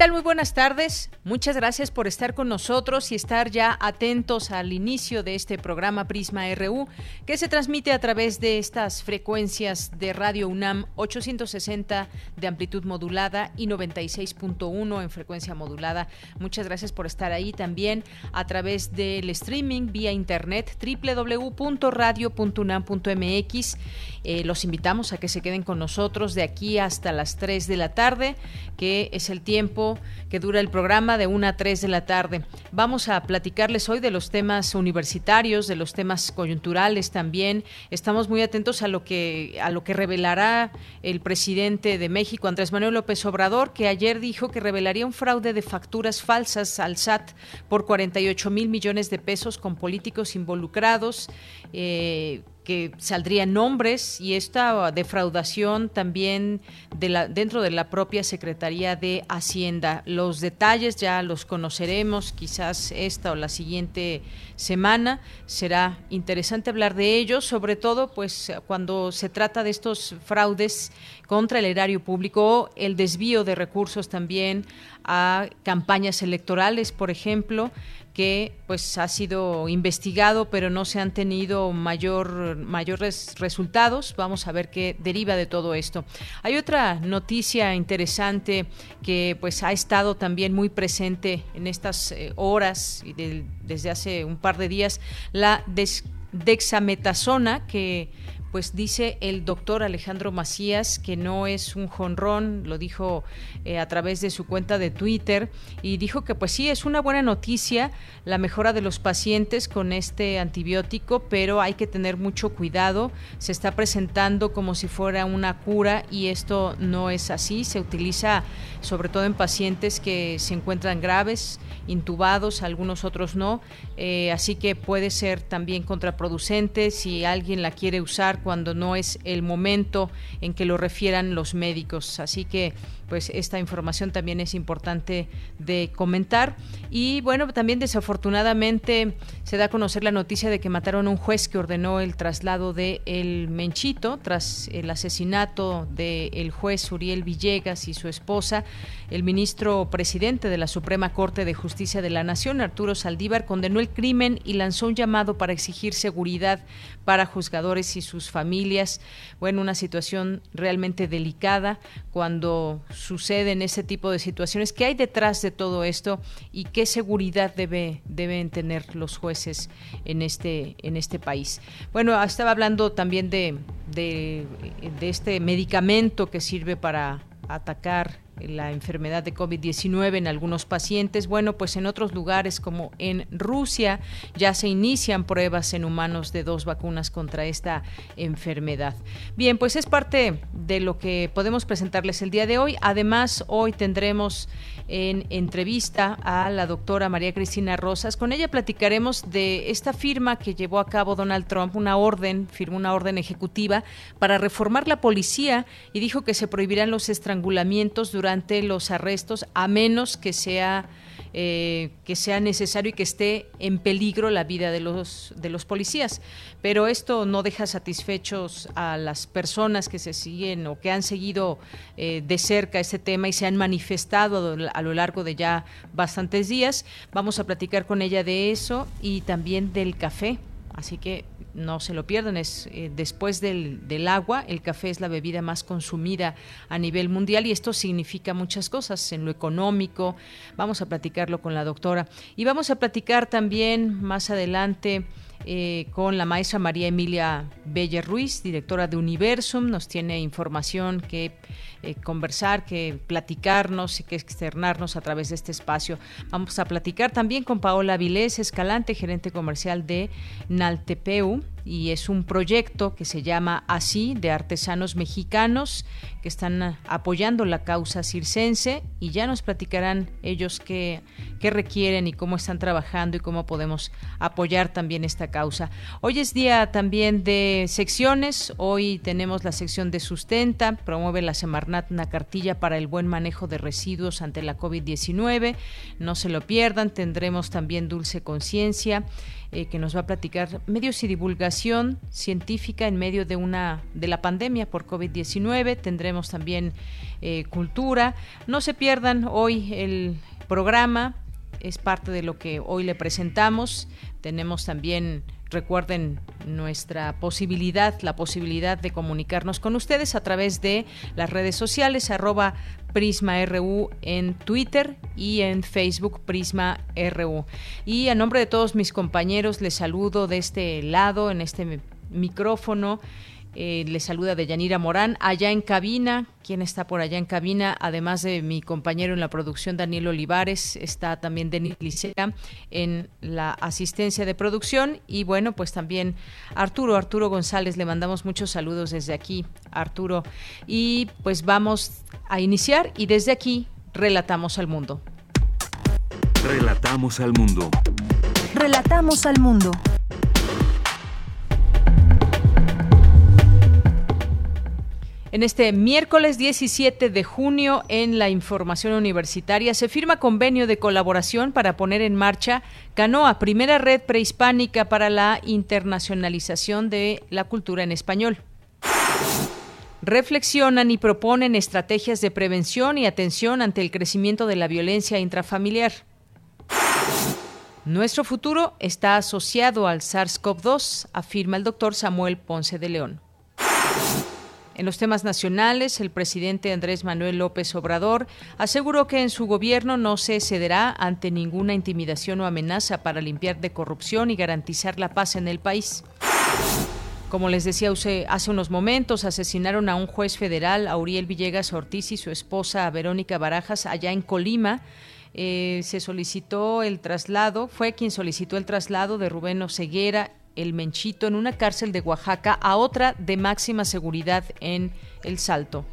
Tal? Muy buenas tardes. Muchas gracias por estar con nosotros y estar ya atentos al inicio de este programa Prisma RU, que se transmite a través de estas frecuencias de Radio UNAM 860 de amplitud modulada y 96.1 en frecuencia modulada. Muchas gracias por estar ahí también a través del streaming vía internet www.radio.unam.mx. Eh, los invitamos a que se queden con nosotros de aquí hasta las 3 de la tarde, que es el tiempo que dura el programa de 1 a 3 de la tarde. Vamos a platicarles hoy de los temas universitarios, de los temas coyunturales también. Estamos muy atentos a lo que a lo que revelará el presidente de México, Andrés Manuel López Obrador, que ayer dijo que revelaría un fraude de facturas falsas al SAT por 48 mil millones de pesos con políticos involucrados. Eh, que saldrían nombres y esta defraudación también de la, dentro de la propia Secretaría de Hacienda. Los detalles ya los conoceremos quizás esta o la siguiente semana. Será interesante hablar de ellos, sobre todo pues cuando se trata de estos fraudes contra el erario público, el desvío de recursos también a campañas electorales, por ejemplo que pues ha sido investigado pero no se han tenido mayor mayores resultados. Vamos a ver qué deriva de todo esto. Hay otra noticia interesante que pues ha estado también muy presente en estas eh, horas y desde hace un par de días la dexametasona que pues dice el doctor Alejandro Macías que no es un jonrón, lo dijo eh, a través de su cuenta de Twitter y dijo que pues sí, es una buena noticia la mejora de los pacientes con este antibiótico, pero hay que tener mucho cuidado, se está presentando como si fuera una cura y esto no es así, se utiliza sobre todo en pacientes que se encuentran graves, intubados, algunos otros no, eh, así que puede ser también contraproducente si alguien la quiere usar cuando no es el momento en que lo refieran los médicos. Así que pues esta información también es importante de comentar. Y bueno, también desafortunadamente se da a conocer la noticia de que mataron a un juez que ordenó el traslado de El Menchito tras el asesinato del juez Uriel Villegas y su esposa. El ministro presidente de la Suprema Corte de Justicia de la Nación, Arturo Saldívar, condenó el crimen y lanzó un llamado para exigir seguridad para juzgadores y sus familias. Bueno, una situación realmente delicada cuando suceden ese tipo de situaciones, qué hay detrás de todo esto y qué seguridad debe, deben tener los jueces en este, en este país. Bueno, estaba hablando también de, de, de este medicamento que sirve para atacar la enfermedad de COVID-19 en algunos pacientes. Bueno, pues en otros lugares como en Rusia ya se inician pruebas en humanos de dos vacunas contra esta enfermedad. Bien, pues es parte de lo que podemos presentarles el día de hoy. Además, hoy tendremos en entrevista a la doctora María Cristina Rosas. Con ella platicaremos de esta firma que llevó a cabo Donald Trump, una orden, firmó una orden ejecutiva para reformar la policía y dijo que se prohibirán los estrangulamientos durante los arrestos a menos que sea eh, que sea necesario y que esté en peligro la vida de los, de los policías. Pero esto no deja satisfechos a las personas que se siguen o que han seguido eh, de cerca este tema y se han manifestado a lo largo de ya bastantes días. Vamos a platicar con ella de eso y también del café. Así que no se lo pierdan, es eh, después del, del, agua, el café es la bebida más consumida a nivel mundial y esto significa muchas cosas en lo económico. Vamos a platicarlo con la doctora y vamos a platicar también más adelante eh, con la maestra María Emilia Belle Ruiz, directora de Universum. Nos tiene información que eh, conversar, que platicarnos y que externarnos a través de este espacio. Vamos a platicar también con Paola Vilés Escalante, gerente comercial de Naltepeu, y es un proyecto que se llama Así de artesanos mexicanos que están apoyando la causa circense y ya nos platicarán ellos qué, qué requieren y cómo están trabajando y cómo podemos apoyar también esta causa. Hoy es día también de secciones, hoy tenemos la sección de sustenta, promueve la Semarnat una cartilla para el buen manejo de residuos ante la COVID-19, no se lo pierdan, tendremos también Dulce Conciencia. Eh, que nos va a platicar medios y divulgación científica en medio de una de la pandemia por COVID-19. Tendremos también eh, cultura. No se pierdan hoy el programa, es parte de lo que hoy le presentamos. Tenemos también Recuerden nuestra posibilidad, la posibilidad de comunicarnos con ustedes a través de las redes sociales, arroba PrismaRU en Twitter y en Facebook Prisma RU. Y a nombre de todos mis compañeros les saludo de este lado, en este micrófono. Eh, le saluda de Yanira Morán, allá en cabina. ¿Quién está por allá en cabina? Además de mi compañero en la producción, Daniel Olivares, está también Denis Licea en la asistencia de producción. Y bueno, pues también Arturo, Arturo González, le mandamos muchos saludos desde aquí, Arturo. Y pues vamos a iniciar y desde aquí relatamos al mundo. Relatamos al mundo. Relatamos al mundo. En este miércoles 17 de junio, en la información universitaria, se firma convenio de colaboración para poner en marcha Canoa, primera red prehispánica para la internacionalización de la cultura en español. Reflexionan y proponen estrategias de prevención y atención ante el crecimiento de la violencia intrafamiliar. Nuestro futuro está asociado al SARS-CoV-2, afirma el doctor Samuel Ponce de León. En los temas nacionales, el presidente Andrés Manuel López Obrador aseguró que en su gobierno no se cederá ante ninguna intimidación o amenaza para limpiar de corrupción y garantizar la paz en el país. Como les decía hace unos momentos, asesinaron a un juez federal, Auriel Villegas Ortiz, y su esposa Verónica Barajas, allá en Colima. Eh, se solicitó el traslado, fue quien solicitó el traslado de Rubén Oseguera el Menchito en una cárcel de Oaxaca a otra de máxima seguridad en El Salto.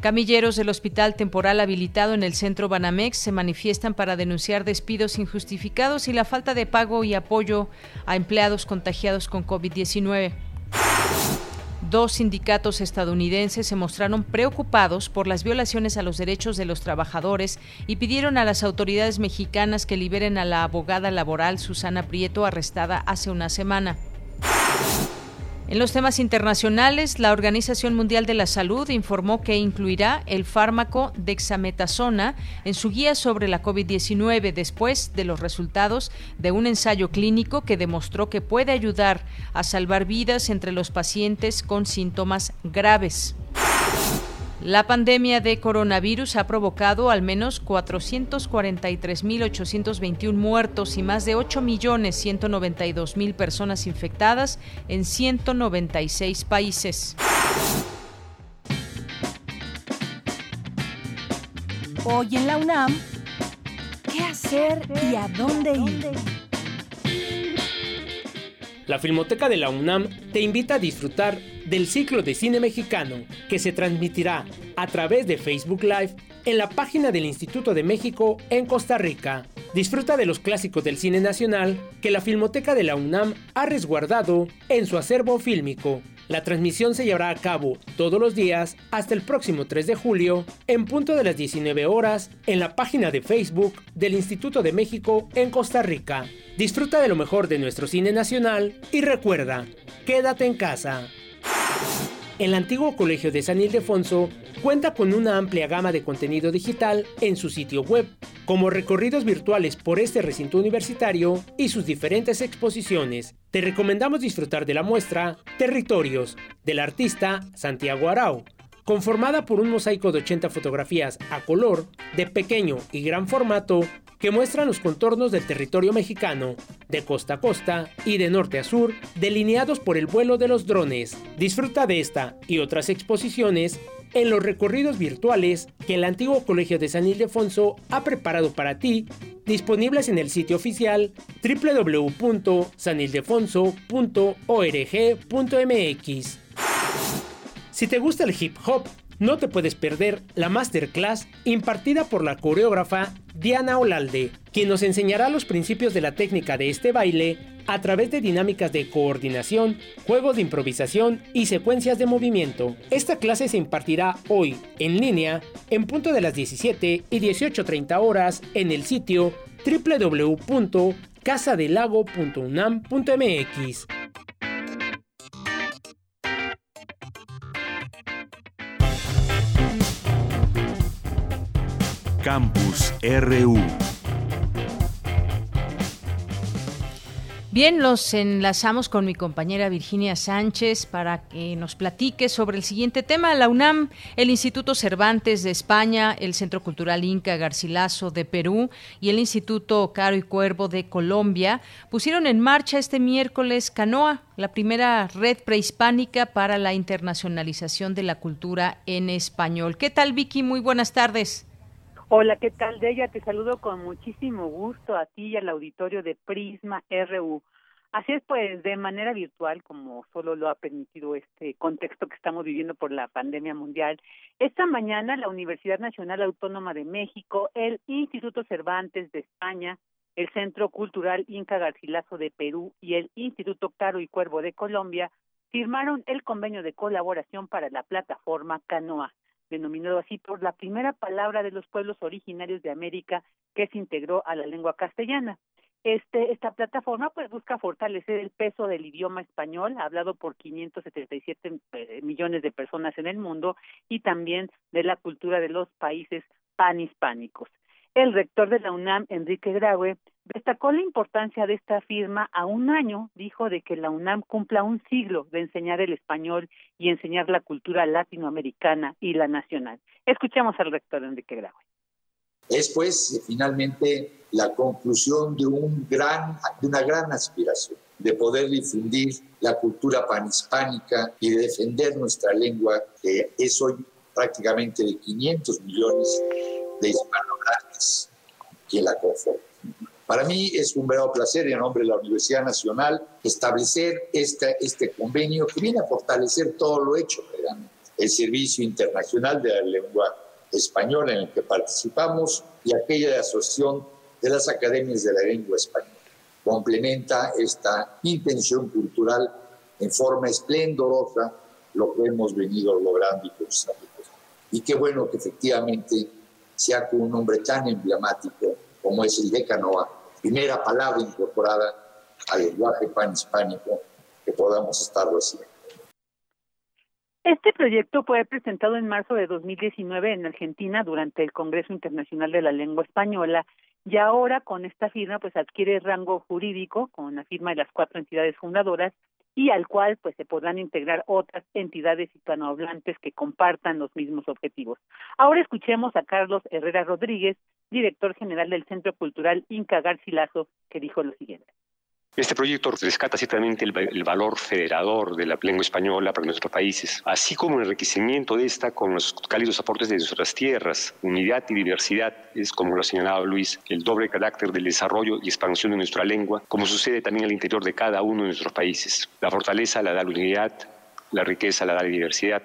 Camilleros del hospital temporal habilitado en el centro Banamex se manifiestan para denunciar despidos injustificados y la falta de pago y apoyo a empleados contagiados con COVID-19. Dos sindicatos estadounidenses se mostraron preocupados por las violaciones a los derechos de los trabajadores y pidieron a las autoridades mexicanas que liberen a la abogada laboral Susana Prieto, arrestada hace una semana. En los temas internacionales, la Organización Mundial de la Salud informó que incluirá el fármaco dexametasona en su guía sobre la COVID-19 después de los resultados de un ensayo clínico que demostró que puede ayudar a salvar vidas entre los pacientes con síntomas graves. La pandemia de coronavirus ha provocado al menos 443.821 muertos y más de 8.192.000 personas infectadas en 196 países. Hoy en la UNAM, ¿qué hacer y a dónde ir? La Filmoteca de la UNAM te invita a disfrutar del ciclo de cine mexicano que se transmitirá a través de Facebook Live en la página del Instituto de México en Costa Rica. Disfruta de los clásicos del cine nacional que la Filmoteca de la UNAM ha resguardado en su acervo fílmico. La transmisión se llevará a cabo todos los días hasta el próximo 3 de julio en punto de las 19 horas en la página de Facebook del Instituto de México en Costa Rica. Disfruta de lo mejor de nuestro cine nacional y recuerda, quédate en casa. El antiguo Colegio de San Ildefonso cuenta con una amplia gama de contenido digital en su sitio web, como recorridos virtuales por este recinto universitario y sus diferentes exposiciones. Te recomendamos disfrutar de la muestra Territorios del artista Santiago Arau, conformada por un mosaico de 80 fotografías a color de pequeño y gran formato que muestran los contornos del territorio mexicano, de costa a costa y de norte a sur, delineados por el vuelo de los drones. Disfruta de esta y otras exposiciones en los recorridos virtuales que el antiguo Colegio de San Ildefonso ha preparado para ti, disponibles en el sitio oficial www.sanildefonso.org.mx. Si te gusta el hip hop, no te puedes perder la masterclass impartida por la coreógrafa Diana Olalde, quien nos enseñará los principios de la técnica de este baile a través de dinámicas de coordinación, juegos de improvisación y secuencias de movimiento. Esta clase se impartirá hoy en línea en punto de las 17 y 18.30 horas en el sitio www.casadelago.unam.mx. Campus RU. Bien, los enlazamos con mi compañera Virginia Sánchez para que nos platique sobre el siguiente tema. La UNAM, el Instituto Cervantes de España, el Centro Cultural Inca Garcilaso de Perú y el Instituto Caro y Cuervo de Colombia pusieron en marcha este miércoles Canoa, la primera red prehispánica para la internacionalización de la cultura en español. ¿Qué tal, Vicky? Muy buenas tardes. Hola, ¿qué tal, Deya? Te saludo con muchísimo gusto a ti y al auditorio de Prisma RU. Así es, pues, de manera virtual, como solo lo ha permitido este contexto que estamos viviendo por la pandemia mundial. Esta mañana, la Universidad Nacional Autónoma de México, el Instituto Cervantes de España, el Centro Cultural Inca Garcilaso de Perú y el Instituto Caro y Cuervo de Colombia firmaron el convenio de colaboración para la plataforma Canoa denominado así por la primera palabra de los pueblos originarios de América que se integró a la lengua castellana. Este, esta plataforma pues busca fortalecer el peso del idioma español, hablado por 577 eh, millones de personas en el mundo, y también de la cultura de los países panhispánicos. El rector de la UNAM, Enrique Graue, destacó la importancia de esta firma a un año, dijo, de que la UNAM cumpla un siglo de enseñar el español y enseñar la cultura latinoamericana y la nacional. Escuchemos al rector Enrique Graue. Es pues finalmente la conclusión de, un gran, de una gran aspiración de poder difundir la cultura panhispánica y de defender nuestra lengua, que es hoy prácticamente de 500 millones de hispanohablantes que la conforman. Para mí es un verdadero placer, en nombre de la Universidad Nacional, establecer este, este convenio que viene a fortalecer todo lo hecho, el Servicio Internacional de la Lengua Española en el que participamos y aquella de Asociación de las Academias de la Lengua Española. Complementa esta intención cultural en forma esplendorosa lo que hemos venido logrando y constatando. Y qué bueno que efectivamente sea con un nombre tan emblemático como es el de Canoa, primera palabra incorporada al lenguaje panhispánico que podamos estar haciendo. Este proyecto fue presentado en marzo de 2019 en Argentina durante el Congreso Internacional de la Lengua Española y ahora con esta firma pues adquiere rango jurídico con la firma de las cuatro entidades fundadoras y al cual pues se podrán integrar otras entidades hispanohablantes que compartan los mismos objetivos. Ahora escuchemos a Carlos Herrera Rodríguez, director general del Centro Cultural Inca Garcilaso, que dijo lo siguiente. Este proyecto rescata ciertamente el, valor federador de la lengua española para nuestros países, así como el enriquecimiento de esta con los cálidos aportes de nuestras tierras. Unidad y diversidad es, como lo ha señalado Luis, el doble carácter del desarrollo y expansión de nuestra lengua, como sucede también al interior de cada uno de nuestros países. La fortaleza la da la unidad, la riqueza la da la diversidad.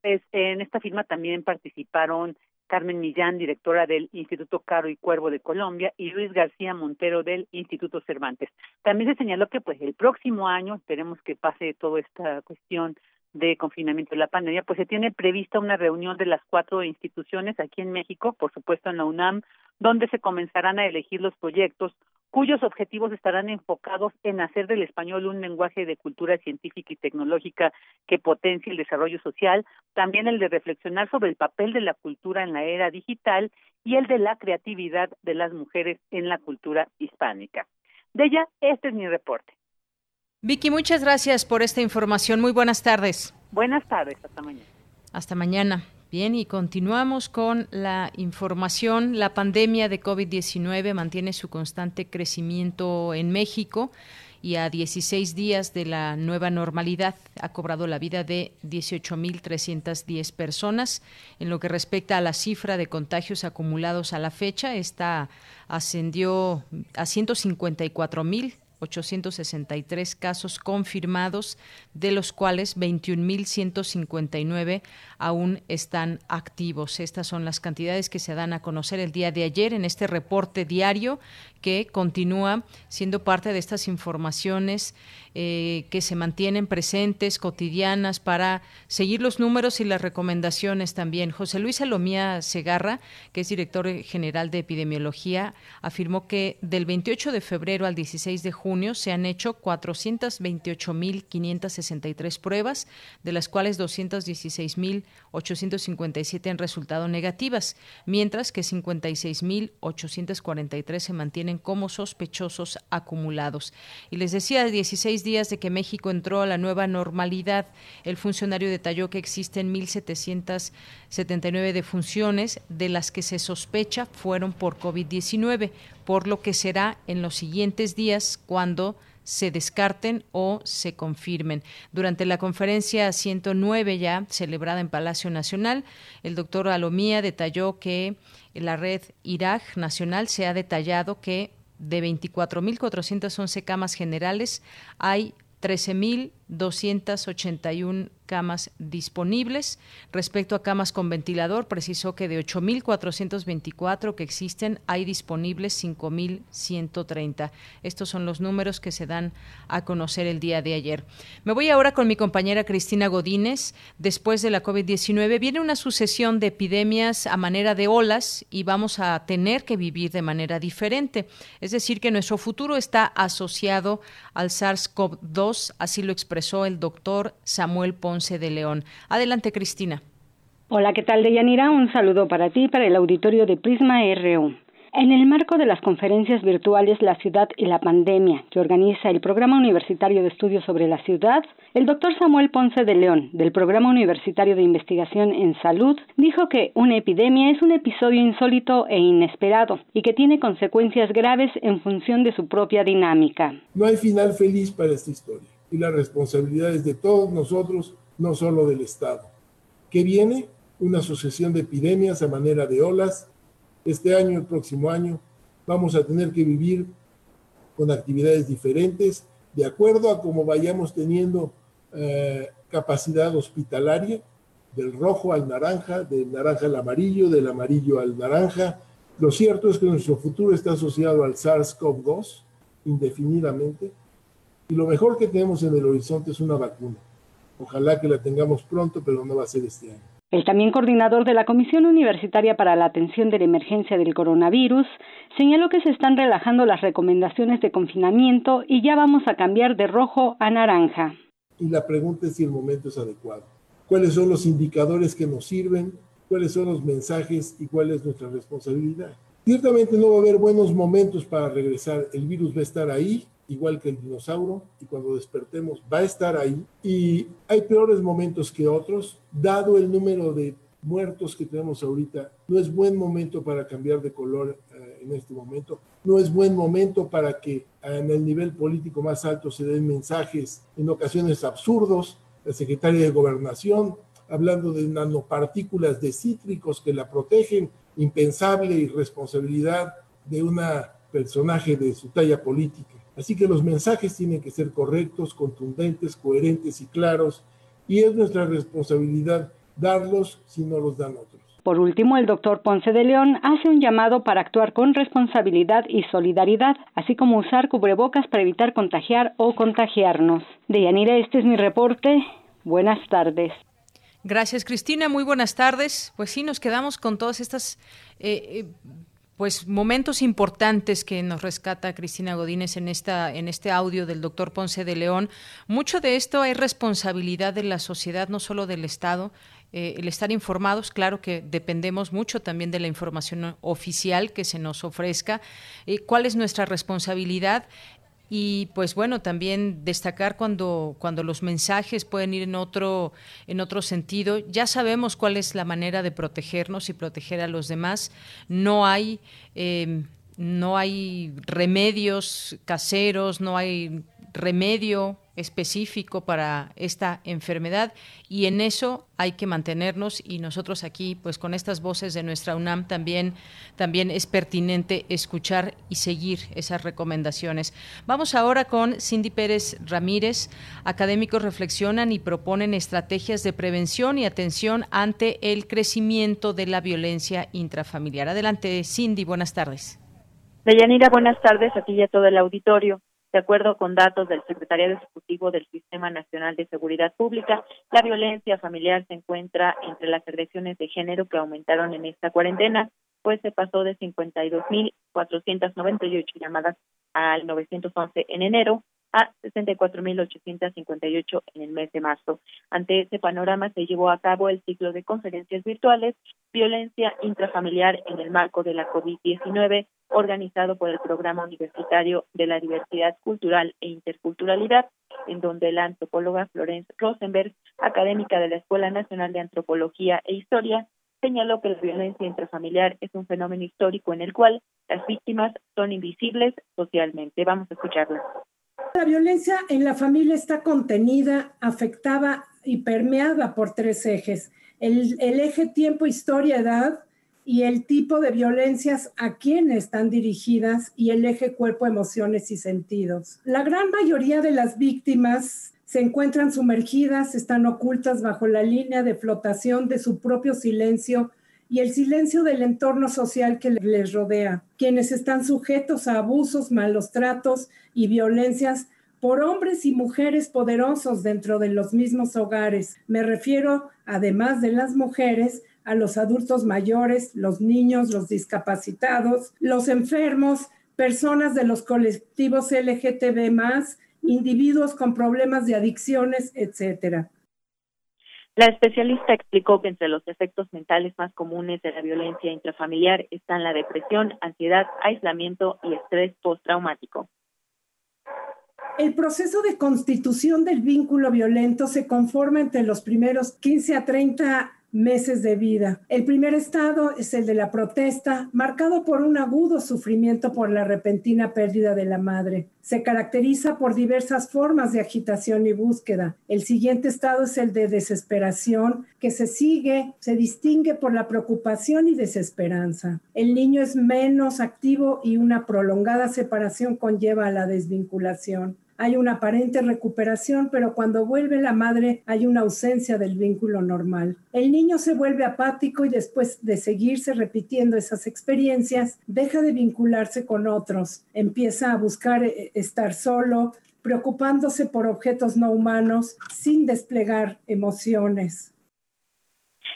Pues, en esta firma también participaron Carmen Millán, directora del Instituto Caro y Cuervo de Colombia, y Luis García Montero del Instituto Cervantes. También se señaló que pues el próximo año, esperemos que pase toda esta cuestión de confinamiento de la pandemia, pues se tiene prevista una reunión de las cuatro instituciones aquí en México, por supuesto en la UNAM, donde se comenzarán a elegir los proyectos cuyos objetivos estarán enfocados en hacer del español un lenguaje de cultura científica y tecnológica que potencie el desarrollo social, también el de reflexionar sobre el papel de la cultura en la era digital y el de la creatividad de las mujeres en la cultura hispánica. De ella, este es mi reporte. Vicky, muchas gracias por esta información. Muy buenas tardes. Buenas tardes, hasta mañana. Hasta mañana. Bien, y continuamos con la información. La pandemia de COVID-19 mantiene su constante crecimiento en México y a 16 días de la nueva normalidad ha cobrado la vida de 18.310 personas. En lo que respecta a la cifra de contagios acumulados a la fecha, esta ascendió a 154.000 863 casos confirmados, de los cuales 21.159 aún están activos. Estas son las cantidades que se dan a conocer el día de ayer en este reporte diario que continúa siendo parte de estas informaciones eh, que se mantienen presentes, cotidianas, para seguir los números y las recomendaciones también. José Luis Salomía Segarra, que es director general de epidemiología, afirmó que del 28 de febrero al 16 de junio se han hecho 428.563 pruebas, de las cuales 216.857 han resultado negativas, mientras que 56.843 se mantienen como sospechosos acumulados. Y les decía, 16 días de que México entró a la nueva normalidad, el funcionario detalló que existen 1.779 defunciones, de las que se sospecha fueron por COVID-19, por lo que será en los siguientes días cuando se descarten o se confirmen. Durante la conferencia 109 ya celebrada en Palacio Nacional, el doctor Alomía detalló que la red IRAG nacional se ha detallado que de 24.411 camas generales hay 13.281 camas disponibles. Respecto a camas con ventilador, precisó que de 8.424 que existen, hay disponibles 5.130. Estos son los números que se dan a conocer el día de ayer. Me voy ahora con mi compañera Cristina Godínez. Después de la COVID-19 viene una sucesión de epidemias a manera de olas y vamos a tener que vivir de manera diferente. Es decir, que nuestro futuro está asociado al SARS-CoV-2, así lo expresó el doctor Samuel Ponce de León. Adelante, Cristina. Hola, ¿qué tal, Deyanira? Un saludo para ti y para el auditorio de Prisma RU. En el marco de las conferencias virtuales La ciudad y la pandemia, que organiza el Programa Universitario de Estudios sobre la Ciudad, el doctor Samuel Ponce de León, del Programa Universitario de Investigación en Salud, dijo que una epidemia es un episodio insólito e inesperado y que tiene consecuencias graves en función de su propia dinámica. No hay final feliz para esta historia y la responsabilidad es de todos nosotros no solo del Estado. ¿Qué viene? Una sucesión de epidemias a manera de olas. Este año, el próximo año, vamos a tener que vivir con actividades diferentes, de acuerdo a cómo vayamos teniendo eh, capacidad hospitalaria, del rojo al naranja, del naranja al amarillo, del amarillo al naranja. Lo cierto es que nuestro futuro está asociado al SARS-CoV-2 indefinidamente y lo mejor que tenemos en el horizonte es una vacuna. Ojalá que la tengamos pronto, pero no va a ser este año. El también coordinador de la Comisión Universitaria para la Atención de la Emergencia del Coronavirus señaló que se están relajando las recomendaciones de confinamiento y ya vamos a cambiar de rojo a naranja. Y la pregunta es si el momento es adecuado. ¿Cuáles son los indicadores que nos sirven? ¿Cuáles son los mensajes y cuál es nuestra responsabilidad? Ciertamente no va a haber buenos momentos para regresar. El virus va a estar ahí igual que el dinosaurio, y cuando despertemos va a estar ahí. Y hay peores momentos que otros, dado el número de muertos que tenemos ahorita, no es buen momento para cambiar de color eh, en este momento, no es buen momento para que eh, en el nivel político más alto se den mensajes en ocasiones absurdos. La secretaria de Gobernación hablando de nanopartículas de cítricos que la protegen, impensable irresponsabilidad de una personaje de su talla política. Así que los mensajes tienen que ser correctos, contundentes, coherentes y claros, y es nuestra responsabilidad darlos si no los dan otros. Por último, el doctor Ponce de León hace un llamado para actuar con responsabilidad y solidaridad, así como usar cubrebocas para evitar contagiar o contagiarnos. Deyanira, este es mi reporte. Buenas tardes. Gracias, Cristina. Muy buenas tardes. Pues sí, nos quedamos con todas estas eh, eh, pues momentos importantes que nos rescata Cristina Godínez en esta en este audio del doctor Ponce de León. Mucho de esto es responsabilidad de la sociedad, no solo del Estado. Eh, el estar informados, claro que dependemos mucho también de la información oficial que se nos ofrezca. Eh, ¿Cuál es nuestra responsabilidad? Y pues bueno, también destacar cuando, cuando los mensajes pueden ir en otro, en otro sentido. Ya sabemos cuál es la manera de protegernos y proteger a los demás. No hay... Eh, no hay remedios caseros, no hay remedio específico para esta enfermedad y en eso hay que mantenernos y nosotros aquí pues con estas voces de nuestra UNAM también también es pertinente escuchar y seguir esas recomendaciones. Vamos ahora con Cindy Pérez Ramírez. Académicos reflexionan y proponen estrategias de prevención y atención ante el crecimiento de la violencia intrafamiliar. Adelante Cindy, buenas tardes. Deyanira, buenas tardes a ti y a todo el auditorio. De acuerdo con datos del Secretariado Ejecutivo del Sistema Nacional de Seguridad Pública, la violencia familiar se encuentra entre las agresiones de género que aumentaron en esta cuarentena, pues se pasó de 52.498 llamadas al 911 en enero a 64.858 en el mes de marzo. Ante este panorama se llevó a cabo el ciclo de conferencias virtuales Violencia intrafamiliar en el marco de la COVID-19, organizado por el Programa Universitario de la Diversidad Cultural e Interculturalidad, en donde la antropóloga Florence Rosenberg, académica de la Escuela Nacional de Antropología e Historia, señaló que la violencia intrafamiliar es un fenómeno histórico en el cual las víctimas son invisibles socialmente. Vamos a escucharla. La violencia en la familia está contenida, afectada y permeada por tres ejes. El, eje tiempo, historia, edad y el tipo de violencias a quién están dirigidas y el eje cuerpo, emociones y sentidos. La gran mayoría de las víctimas se encuentran sumergidas, están ocultas bajo la línea de flotación de su propio silencio y el silencio del entorno social que les rodea, quienes están sujetos a abusos, malos tratos y violencias por hombres y mujeres poderosos dentro de los mismos hogares. Me refiero, además de las mujeres, a los adultos mayores, los niños, los discapacitados, los enfermos, personas de los colectivos LGTB individuos con problemas de adicciones, etcétera. La especialista explicó que entre los efectos mentales más comunes de la violencia intrafamiliar están la depresión, ansiedad, aislamiento y estrés postraumático. El proceso de constitución del vínculo violento se conforma entre los primeros 15 a 30 meses de vida. El primer estado es el de la protesta, marcado por un agudo sufrimiento por la repentina pérdida de la madre. Se caracteriza por diversas formas de agitación y búsqueda. El siguiente estado es el de desesperación, que se sigue, se distingue por la preocupación y desesperanza. El niño es menos activo y una prolongada separación conlleva a la desvinculación hay una aparente recuperación, pero cuando vuelve la madre hay una ausencia del vínculo normal. El niño se vuelve apático y después de seguirse repitiendo esas experiencias, deja de vincularse con otros, empieza a buscar eh, estar solo, preocupándose por objetos no humanos sin desplegar emociones.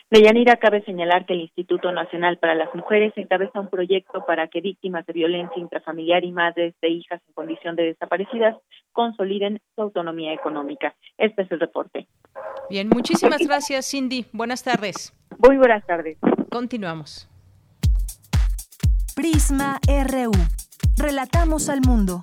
De Yanira cabe señalar que el Instituto Nacional para las Mujeres encabeza un proyecto para que víctimas de violencia intrafamiliar y madres de hijas en condición de desaparecidas consoliden su autonomía económica. Este es el reporte. Bien, muchísimas gracias, Cindy. Buenas tardes. Muy buenas tardes. Continuamos. Prisma RU. Relatamos al mundo.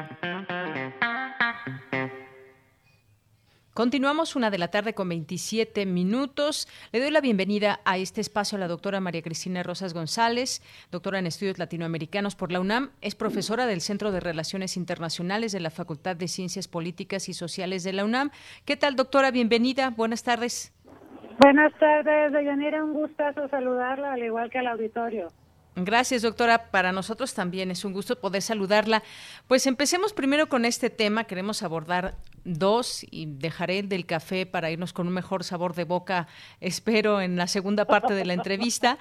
Continuamos una de la tarde con 27 minutos. Le doy la bienvenida a este espacio a la doctora María Cristina Rosas González, doctora en estudios latinoamericanos por la UNAM. Es profesora del Centro de Relaciones Internacionales de la Facultad de Ciencias Políticas y Sociales de la UNAM. ¿Qué tal, doctora? Bienvenida. Buenas tardes. Buenas tardes, Deyanira. Un gustazo saludarla, al igual que al auditorio. Gracias, doctora. Para nosotros también es un gusto poder saludarla. Pues empecemos primero con este tema. Queremos abordar dos y dejaré el del café para irnos con un mejor sabor de boca, espero, en la segunda parte de la entrevista.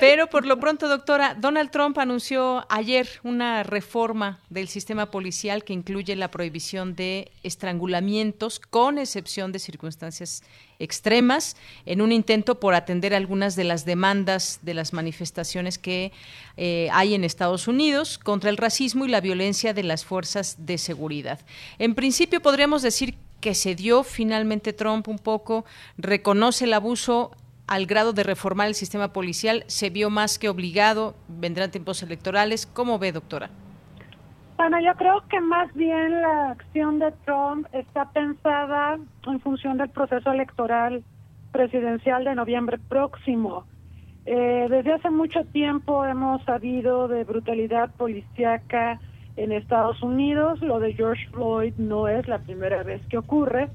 Pero por lo pronto, doctora, Donald Trump anunció ayer una reforma del sistema policial que incluye la prohibición de estrangulamientos, con excepción de circunstancias extremas, en un intento por atender algunas de las demandas de las manifestaciones que eh, hay en Estados Unidos contra el racismo y la violencia de las fuerzas de seguridad. En principio podríamos decir que se dio finalmente Trump un poco, reconoce el abuso al grado de reformar el sistema policial, se vio más que obligado, vendrán tiempos electorales. ¿Cómo ve, doctora? Bueno, yo creo que más bien la acción de Trump está pensada en función del proceso electoral presidencial de noviembre próximo. Eh, desde hace mucho tiempo hemos sabido de brutalidad policíaca en Estados Unidos. Lo de George Floyd no es la primera vez que ocurre.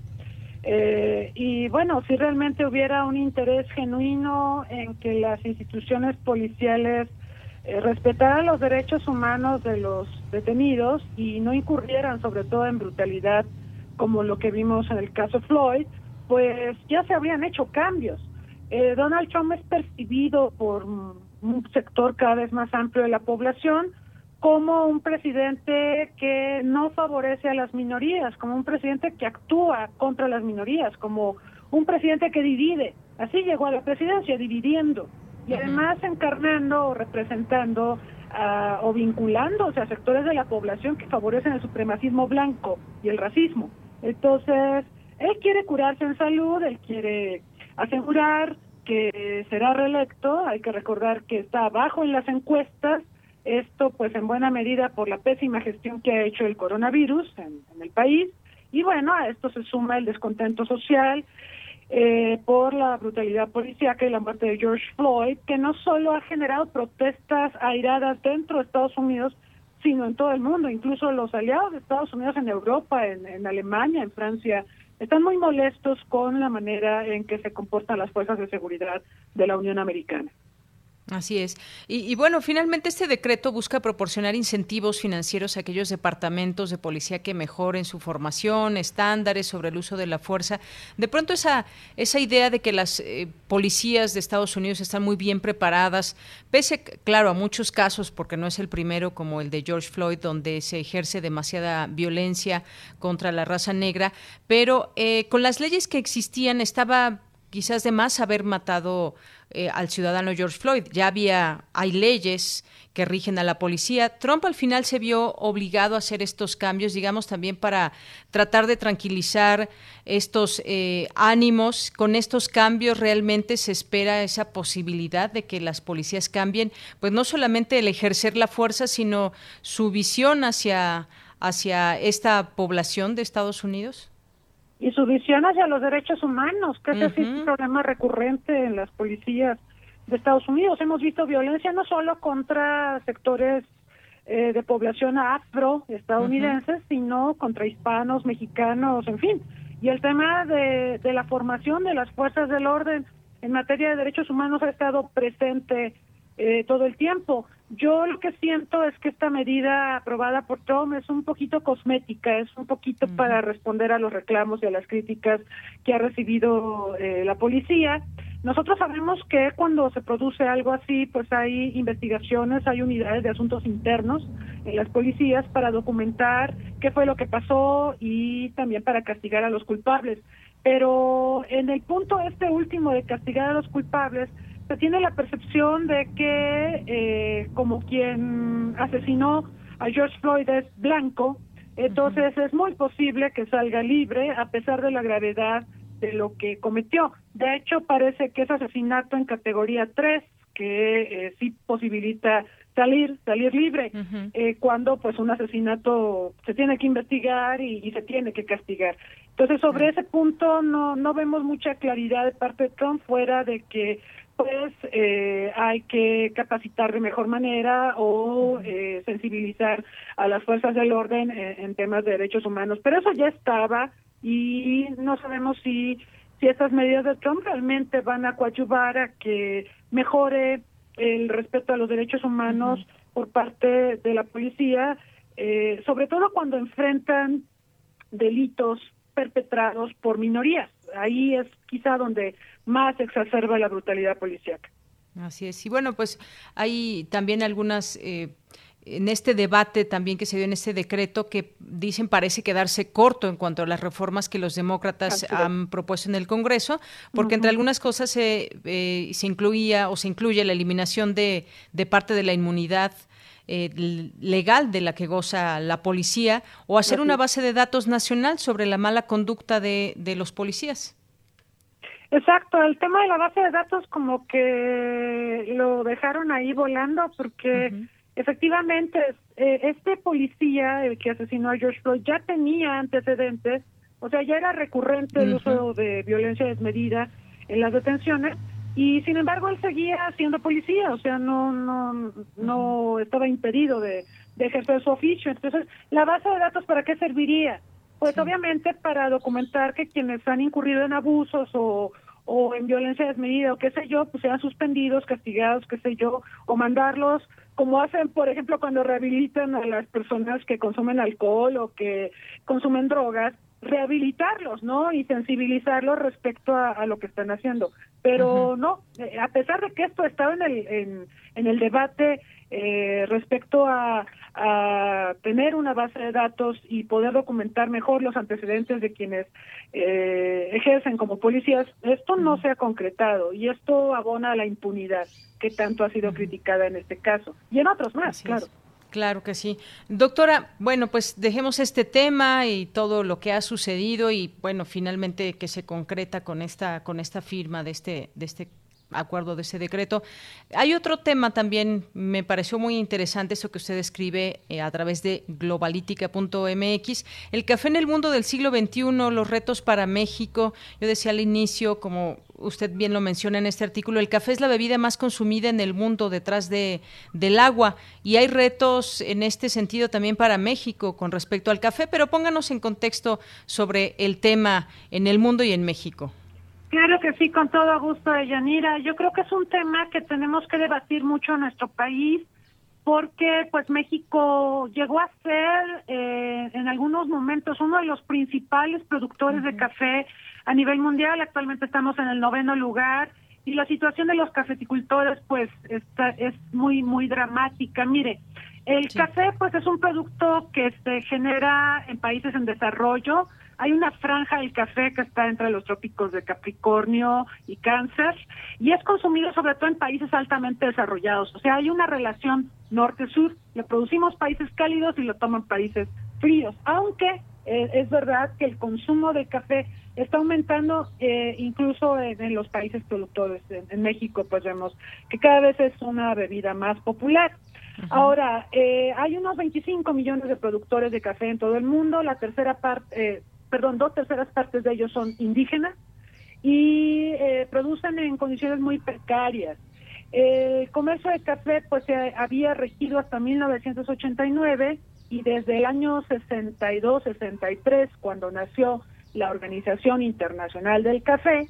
Eh, y bueno, si realmente hubiera un interés genuino en que las instituciones policiales eh, respetaran los derechos humanos de los detenidos y no incurrieran sobre todo en brutalidad como lo que vimos en el caso Floyd, pues ya se habrían hecho cambios. Eh, Donald Trump es percibido por un sector cada vez más amplio de la población como un presidente que no favorece a las minorías, como un presidente que actúa contra las minorías, como un presidente que divide. Así llegó a la presidencia, dividiendo y además encarnando o representando uh, o vinculándose a sectores de la población que favorecen el supremacismo blanco y el racismo. Entonces, él quiere curarse en salud, él quiere asegurar que será reelecto, hay que recordar que está abajo en las encuestas, esto, pues, en buena medida por la pésima gestión que ha hecho el coronavirus en, el país. Y bueno, a esto se suma el descontento social eh, por la brutalidad policíaca y la muerte de George Floyd, que no solo ha generado protestas airadas dentro de Estados Unidos, sino en todo el mundo. Incluso los aliados de Estados Unidos en Europa, en, en Alemania, en Francia, están muy molestos con la manera en que se comportan las fuerzas de seguridad de la Unión Americana. Así es. Y, bueno, finalmente este decreto busca proporcionar incentivos financieros a aquellos departamentos de policía que mejoren su formación, estándares sobre el uso de la fuerza. De pronto esa, esa idea de que las eh, policías de Estados Unidos están muy bien preparadas, pese, claro, a muchos casos, porque no es el primero como el de George Floyd, donde se ejerce demasiada violencia contra la raza negra, pero eh, con las leyes que existían estaba quizás de más haber matado eh, al ciudadano George Floyd. Ya había, hay leyes que rigen a la policía. Trump al final se vio obligado a hacer estos cambios, digamos, también para tratar de tranquilizar estos eh, ánimos. Con estos cambios realmente se espera esa posibilidad de que las policías cambien, pues no solamente el ejercer la fuerza, sino su visión hacia, hacia esta población de Estados Unidos y su visión hacia los derechos humanos, que ese es un problema recurrente en las policías de Estados Unidos. Hemos visto violencia no solo contra sectores eh, de población afro estadounidenses, sino contra hispanos, mexicanos, en fin. Y el tema de, de la formación de las fuerzas del orden en materia de derechos humanos ha estado presente eh, todo el tiempo. Yo lo que siento es que esta medida aprobada por Trump es un poquito cosmética, es un poquito para responder a los reclamos y a las críticas que ha recibido eh, la policía. Nosotros sabemos que cuando se produce algo así, pues hay investigaciones, hay unidades de asuntos internos en las policías para documentar qué fue lo que pasó y también para castigar a los culpables. Pero en el punto este último de castigar a los culpables, se tiene la percepción de que eh, como quien asesinó a George Floyd es blanco, entonces es muy posible que salga libre a pesar de la gravedad de lo que cometió. De hecho, parece que es asesinato en categoría 3, que eh, sí posibilita salir, salir libre, eh, cuando pues un asesinato se tiene que investigar y, y se tiene que castigar. Entonces, sobre ese punto no, no vemos mucha claridad de parte de Trump fuera de que pues eh, hay que capacitar de mejor manera o eh, sensibilizar a las fuerzas del orden en, temas de derechos humanos. Pero eso ya estaba y no sabemos si, si estas medidas de Trump realmente van a coadyuvar a que mejore el respeto a los derechos humanos por parte de la policía, eh, sobre todo cuando enfrentan delitos perpetrados por minorías. Ahí es quizá donde más exacerba la brutalidad policíaca. Así es. Y bueno, pues hay también algunas... Eh, en este debate también que se dio en este decreto que dicen parece quedarse corto en cuanto a las reformas que los demócratas han propuesto en el Congreso, porque entre algunas cosas se, eh, se incluía o se incluye la eliminación de, de parte de la inmunidad eh, legal de la que goza la policía o hacer una base de datos nacional sobre la mala conducta de, de los policías. Exacto, el tema de la base de datos como que lo dejaron ahí volando porque efectivamente eh, este policía, el que asesinó a George Floyd, ya tenía antecedentes, o sea, ya era recurrente el uso de violencia desmedida en las detenciones y sin embargo él seguía siendo policía, o sea, no no no estaba impedido de, de ejercer su oficio. Entonces, la base de datos para qué serviría? Pues obviamente para documentar que quienes han incurrido en abusos o, o en violencia desmedida o qué sé yo, pues sean suspendidos, castigados, qué sé yo, o mandarlos, como hacen, por ejemplo, cuando rehabilitan a las personas que consumen alcohol o que consumen drogas, rehabilitarlos, ¿no? Y sensibilizarlos respecto a, lo que están haciendo. Pero no, eh, a pesar de que esto estaba en el, en, en el debate eh, respecto a, a, tener una base de datos y poder documentar mejor los antecedentes de quienes eh, ejercen como policías, esto no se ha concretado y esto abona a la impunidad que tanto ha sido criticada en este caso y en otros más, claro. Claro que sí. Doctora, bueno, pues dejemos este tema y todo lo que ha sucedido y bueno, finalmente que se concreta con esta con esta firma de este de este acuerdo de ese decreto. Hay otro tema también, me pareció muy interesante eso que usted escribe eh, a través de globalítica.mx, el café en el mundo del siglo XXI, los retos para México. Yo decía al inicio, como usted bien lo menciona en este artículo, el café es la bebida más consumida en el mundo detrás de, del agua y hay retos en este sentido también para México con respecto al café, pero pónganos en contexto sobre el tema en el mundo y en México. Claro que sí, con todo gusto, Yanira. Yo creo que es un tema que tenemos que debatir mucho en nuestro país porque pues México llegó a ser eh, en algunos momentos uno de los principales productores de café a nivel mundial. Actualmente estamos en el noveno lugar y la situación de los cafeticultores pues está, es muy muy dramática. Mire, el café pues es un producto que se genera en países en desarrollo hay una franja del café que está entre los trópicos de Capricornio y Cáncer y es consumido sobre todo en países altamente desarrollados. O sea, hay una relación norte-sur. Le producimos países cálidos y lo toman países fríos. Aunque eh, es verdad que el consumo de café está aumentando eh, incluso en, los países productores. En, México, pues vemos que cada vez es una bebida más popular. Ahora, eh, hay unos 25 millones de productores de café en todo el mundo. La tercera parte, perdón, dos terceras partes de ellos son indígenas y eh, producen en condiciones muy precarias. El comercio de café pues se había regido hasta 1989 y desde el año 62-63 cuando nació la Organización Internacional del Café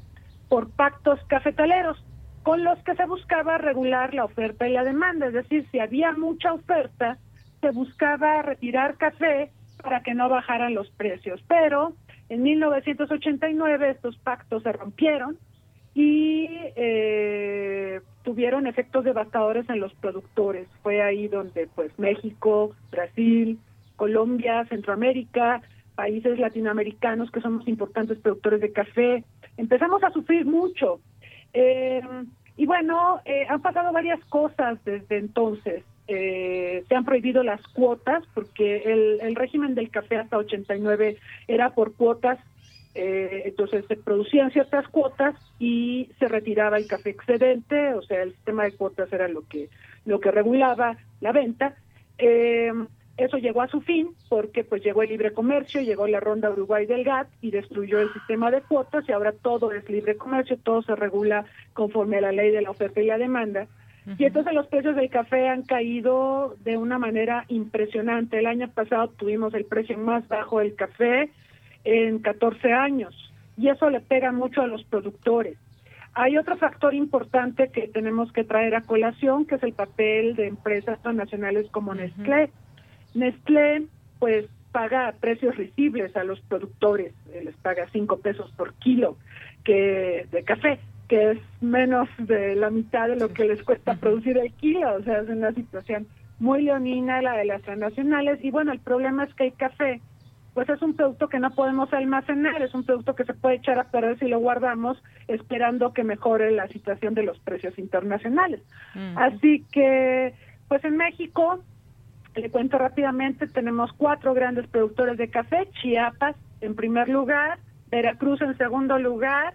por pactos cafetaleros con los que se buscaba regular la oferta y la demanda, es decir, si había mucha oferta, se buscaba retirar café para que no bajaran los precios. Pero en 1989 estos pactos se rompieron y eh, tuvieron efectos devastadores en los productores. Fue ahí donde pues México, Brasil, Colombia, Centroamérica, países latinoamericanos que somos importantes productores de café, empezamos a sufrir mucho. Eh, y bueno, eh, han pasado varias cosas desde entonces eh, se han prohibido las cuotas porque el, el, régimen del café hasta 89 era por cuotas, eh, entonces se producían ciertas cuotas y se retiraba el café excedente, o sea, el sistema de cuotas era lo que lo que regulaba la venta. Eh, eso llegó a su fin porque pues llegó el libre comercio, llegó la ronda Uruguay del GATT y destruyó el sistema de cuotas y ahora todo es libre comercio, todo se regula conforme a la ley de la oferta y la demanda. Y entonces los precios del café han caído de una manera impresionante. El año pasado tuvimos el precio más bajo del café en 14 años y eso le pega mucho a los productores. Hay otro factor importante que tenemos que traer a colación, que es el papel de empresas transnacionales como Nestlé. Nestlé, pues paga precios risibles a los productores, eh, les paga cinco pesos por kilo que de café, que es menos de la mitad de lo que les cuesta producir el kilo, o sea, es una situación muy leonina la de las transnacionales. Y bueno, el problema es que el café pues es un producto que no podemos almacenar, es un producto que se puede echar a perder si lo guardamos esperando que mejore la situación de los precios internacionales. Así que, pues en México, le cuento rápidamente, tenemos cuatro grandes productores de café, Chiapas en primer lugar, Veracruz en segundo lugar,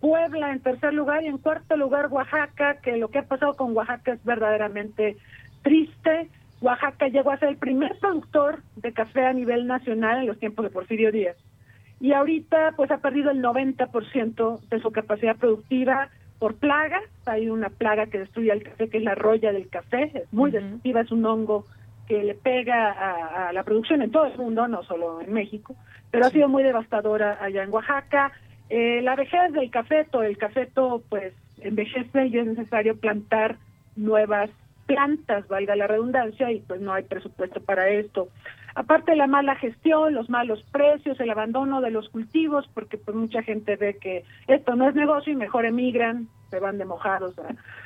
Puebla en tercer lugar y en cuarto lugar Oaxaca, que lo que ha pasado con Oaxaca es verdaderamente triste. Oaxaca llegó a ser el primer productor de café a nivel nacional en los tiempos de Porfirio Díaz. Y ahorita pues ha perdido el 90% de su capacidad productiva por plagas. Hay una plaga que destruye el café, que es la roya del café. Es muy destructiva, es un hongo que le pega a, la producción en todo el mundo, no solo en México, pero ha sido muy devastadora allá en Oaxaca. Eh, la vejez del cafeto, el cafeto pues envejece y es necesario plantar nuevas plantas, valga la redundancia, y pues no hay presupuesto para esto. Aparte de la mala gestión, los malos precios, el abandono de los cultivos, porque pues mucha gente ve que esto no es negocio y mejor emigran, se van de mojados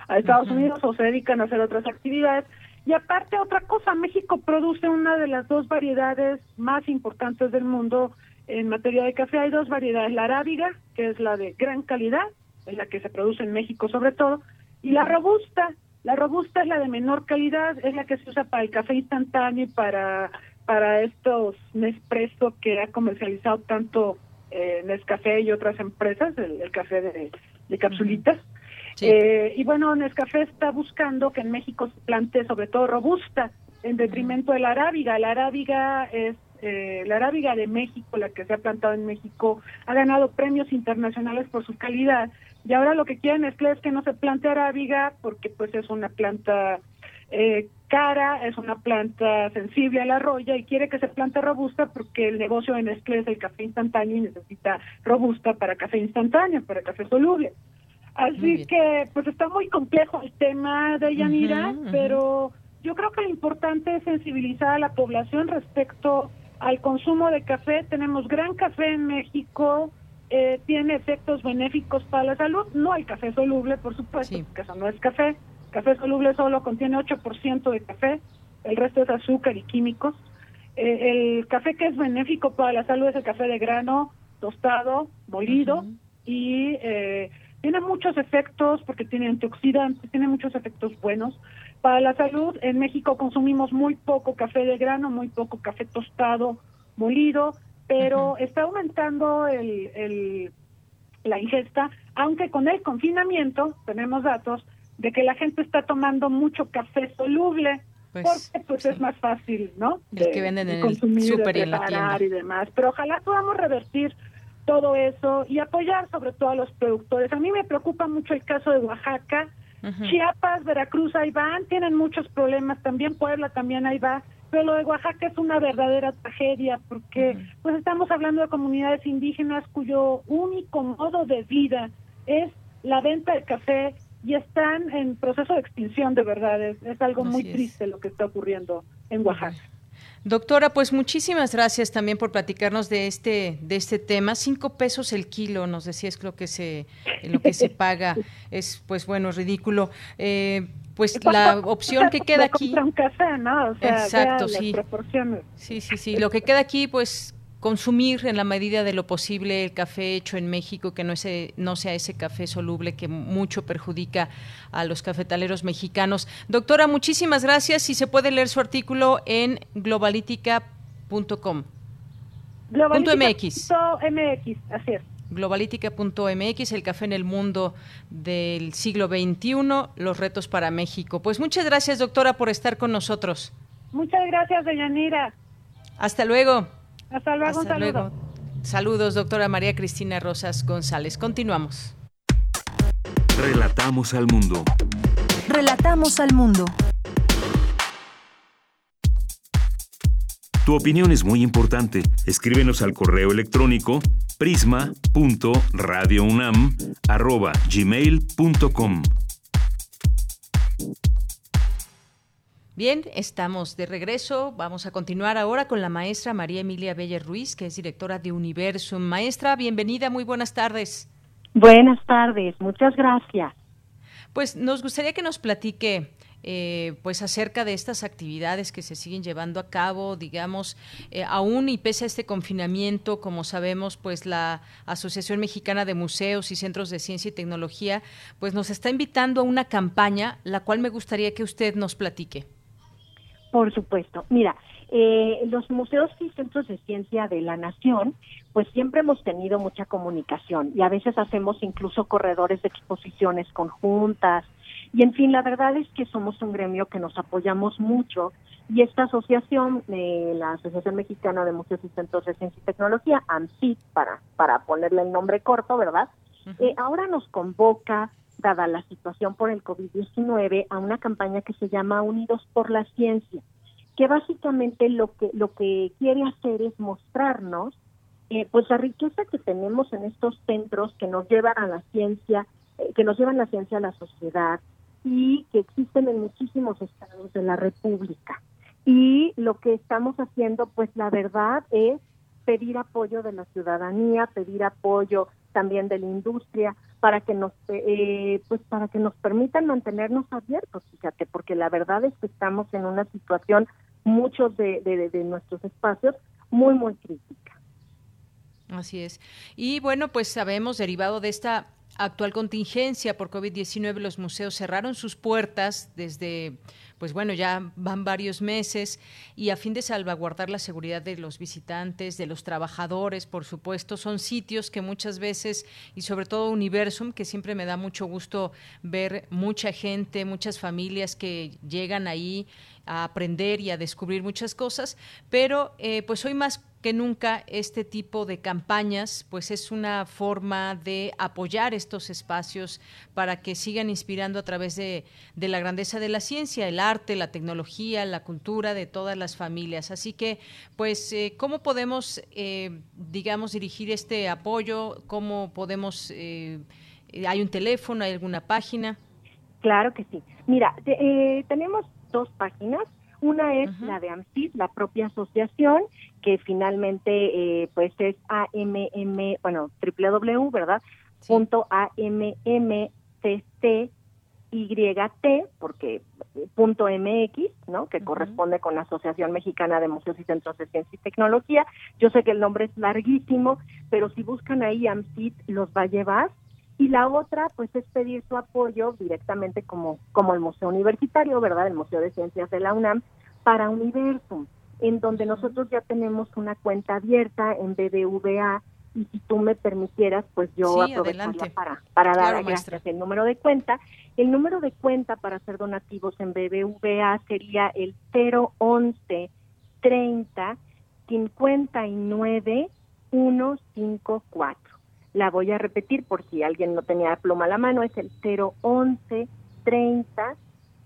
a, Estados Unidos o se dedican a hacer otras actividades. Y aparte otra cosa, México produce una de las dos variedades más importantes del mundo en materia de café. Hay dos variedades, la arábiga, que es la de gran calidad, es la que se produce en México sobre todo, y la robusta, la robusta es la de menor calidad, es la que se usa para el café instantáneo y para, para estos Nespresso que ha comercializado tanto eh, Nescafé y otras empresas, el, café de, de capsulitas. Eh, y bueno, Nescafé está buscando que en México se plante sobre todo robusta en detrimento de la arábiga. La arábiga es eh, la arábiga de México, la que se ha plantado en México, ha ganado premios internacionales por su calidad. Y ahora lo que quieren es que no se plante arábiga porque pues es una planta eh, cara, es una planta sensible a la roya y quiere que se plante robusta porque el negocio en Nestlé es el café instantáneo y necesita robusta para café instantáneo, para café soluble. Así que pues está muy complejo el tema de Yanira, pero yo creo que lo importante es sensibilizar a la población respecto al consumo de café. Tenemos gran café en México, eh, tiene efectos benéficos para la salud. No hay café soluble, por supuesto, porque eso no es café. Café soluble solo contiene 8% de café, el resto es azúcar y químicos. Eh, el café que es benéfico para la salud es el café de grano, tostado, molido y eh, tiene muchos efectos porque tiene antioxidantes, tiene muchos efectos buenos. Para la salud, en México consumimos muy poco café de grano, muy poco café tostado, molido, pero está aumentando el, la ingesta, aunque con el confinamiento tenemos datos de que la gente está tomando mucho café soluble, pues, porque pues es más fácil, ¿no? De, que venden en consumir, el super y en la tienda. y demás. Pero ojalá podamos revertir todo eso y apoyar sobre todo a los productores. A mí me preocupa mucho el caso de Oaxaca, Chiapas, Veracruz, ahí van, tienen muchos problemas, también Puebla, también ahí va, pero lo de Oaxaca es una verdadera tragedia porque pues estamos hablando de comunidades indígenas cuyo único modo de vida es la venta de café y están en proceso de extinción de verdad. Es, algo muy triste lo que está ocurriendo en Oaxaca. Doctora, pues muchísimas gracias también por platicarnos de este de este tema. Cinco pesos el kilo, nos decías lo que se lo que se paga es pues bueno ridículo. Eh, pues la opción que queda aquí. Un café, ¿no? O sea, Exacto, sí. Sí, sí, sí. Lo que queda aquí, pues consumir en la medida de lo posible el café hecho en México, que no, ese, no sea ese café soluble que mucho perjudica a los cafetaleros mexicanos. Doctora, muchísimas gracias y se puede leer su artículo en globalitica.com. Globalitica.mx. MX, así es globalitica.mx, el café en el mundo del siglo XXI, los retos para México. Pues muchas gracias, doctora, por estar con nosotros. Muchas gracias, Deyanira. Hasta luego. Hasta luego, un saludo. Saludos, doctora María Cristina Rosas González. Continuamos. Relatamos al mundo. Relatamos al mundo. Tu opinión es muy importante. Escríbenos al correo electrónico prisma.radiounam@gmail.com. Bien, estamos de regreso. Vamos a continuar ahora con la maestra María Emilia Bella Ruiz, que es directora de Universum. Maestra, bienvenida, muy buenas tardes. Buenas tardes, muchas gracias. Pues nos gustaría que nos platique eh, pues acerca de estas actividades que se siguen llevando a cabo, digamos, eh, aún y pese a este confinamiento, como sabemos, pues la Asociación Mexicana de Museos y Centros de Ciencia y Tecnología, pues nos está invitando a una campaña, la cual me gustaría que usted nos platique. Por supuesto. Mira, eh, los museos y centros de ciencia de la nación, pues siempre hemos tenido mucha comunicación y a veces hacemos incluso corredores de exposiciones conjuntas, y en fin, la verdad es que somos un gremio que nos apoyamos mucho y esta asociación, eh, la Asociación Mexicana de Museos y Centros de Ciencia y Tecnología, AMCIT, para, para ponerle el nombre corto, ¿verdad? Eh, ahora nos convoca, dada la situación por el COVID-19, a una campaña que se llama Unidos por la Ciencia, que básicamente lo que, lo que quiere hacer es mostrarnos eh, pues la riqueza que tenemos en estos centros que nos llevan a la ciencia, que nos llevan la ciencia a la sociedad, y que existen en muchísimos estados de la República. Y lo que estamos haciendo, pues la verdad es pedir apoyo de la ciudadanía, pedir apoyo también de la industria para que nos eh, pues para que nos permitan mantenernos abiertos, fíjate, porque la verdad es que estamos en una situación muchos de, de, de nuestros espacios muy muy crítica. Así es. Y bueno, pues sabemos derivado de esta actual contingencia por COVID-19, los museos cerraron sus puertas desde, pues bueno, ya van varios meses y a fin de salvaguardar la seguridad de los visitantes, de los trabajadores, por supuesto, son sitios que muchas veces, y sobre todo Universum, que siempre me da mucho gusto ver mucha gente, muchas familias que llegan ahí a aprender y a descubrir muchas cosas, pero eh, pues hoy más que nunca este tipo de campañas pues es una forma de apoyar estos espacios para que sigan inspirando a través de, la grandeza de la ciencia, el arte, la tecnología, la cultura de todas las familias. Así que pues eh, cómo podemos eh, digamos dirigir este apoyo, cómo podemos hay un teléfono, hay alguna página. Claro que sí. Mira, tenemos dos páginas. Una es la de AMCID, la propia asociación, que finalmente eh, pues es AMM, bueno, www, ¿verdad? Punto AMMCCYT, porque punto MX, ¿no? Que corresponde con la Asociación Mexicana de Museos y Centros de Ciencia y Tecnología. Yo sé que el nombre es larguísimo, pero si buscan ahí AMCID los va a llevar y la otra, pues, es pedir su apoyo directamente como, como el Museo Universitario, ¿verdad? El Museo de Ciencias de la UNAM, para Universum, en donde nosotros ya tenemos una cuenta abierta en BBVA y si tú me permitieras, pues yo aprovecharía para, para dar gracias el número de cuenta. El número de cuenta para hacer donativos en BBVA sería el 011 30 59 154. La voy a repetir por si alguien no tenía pluma a la mano, es el 011 30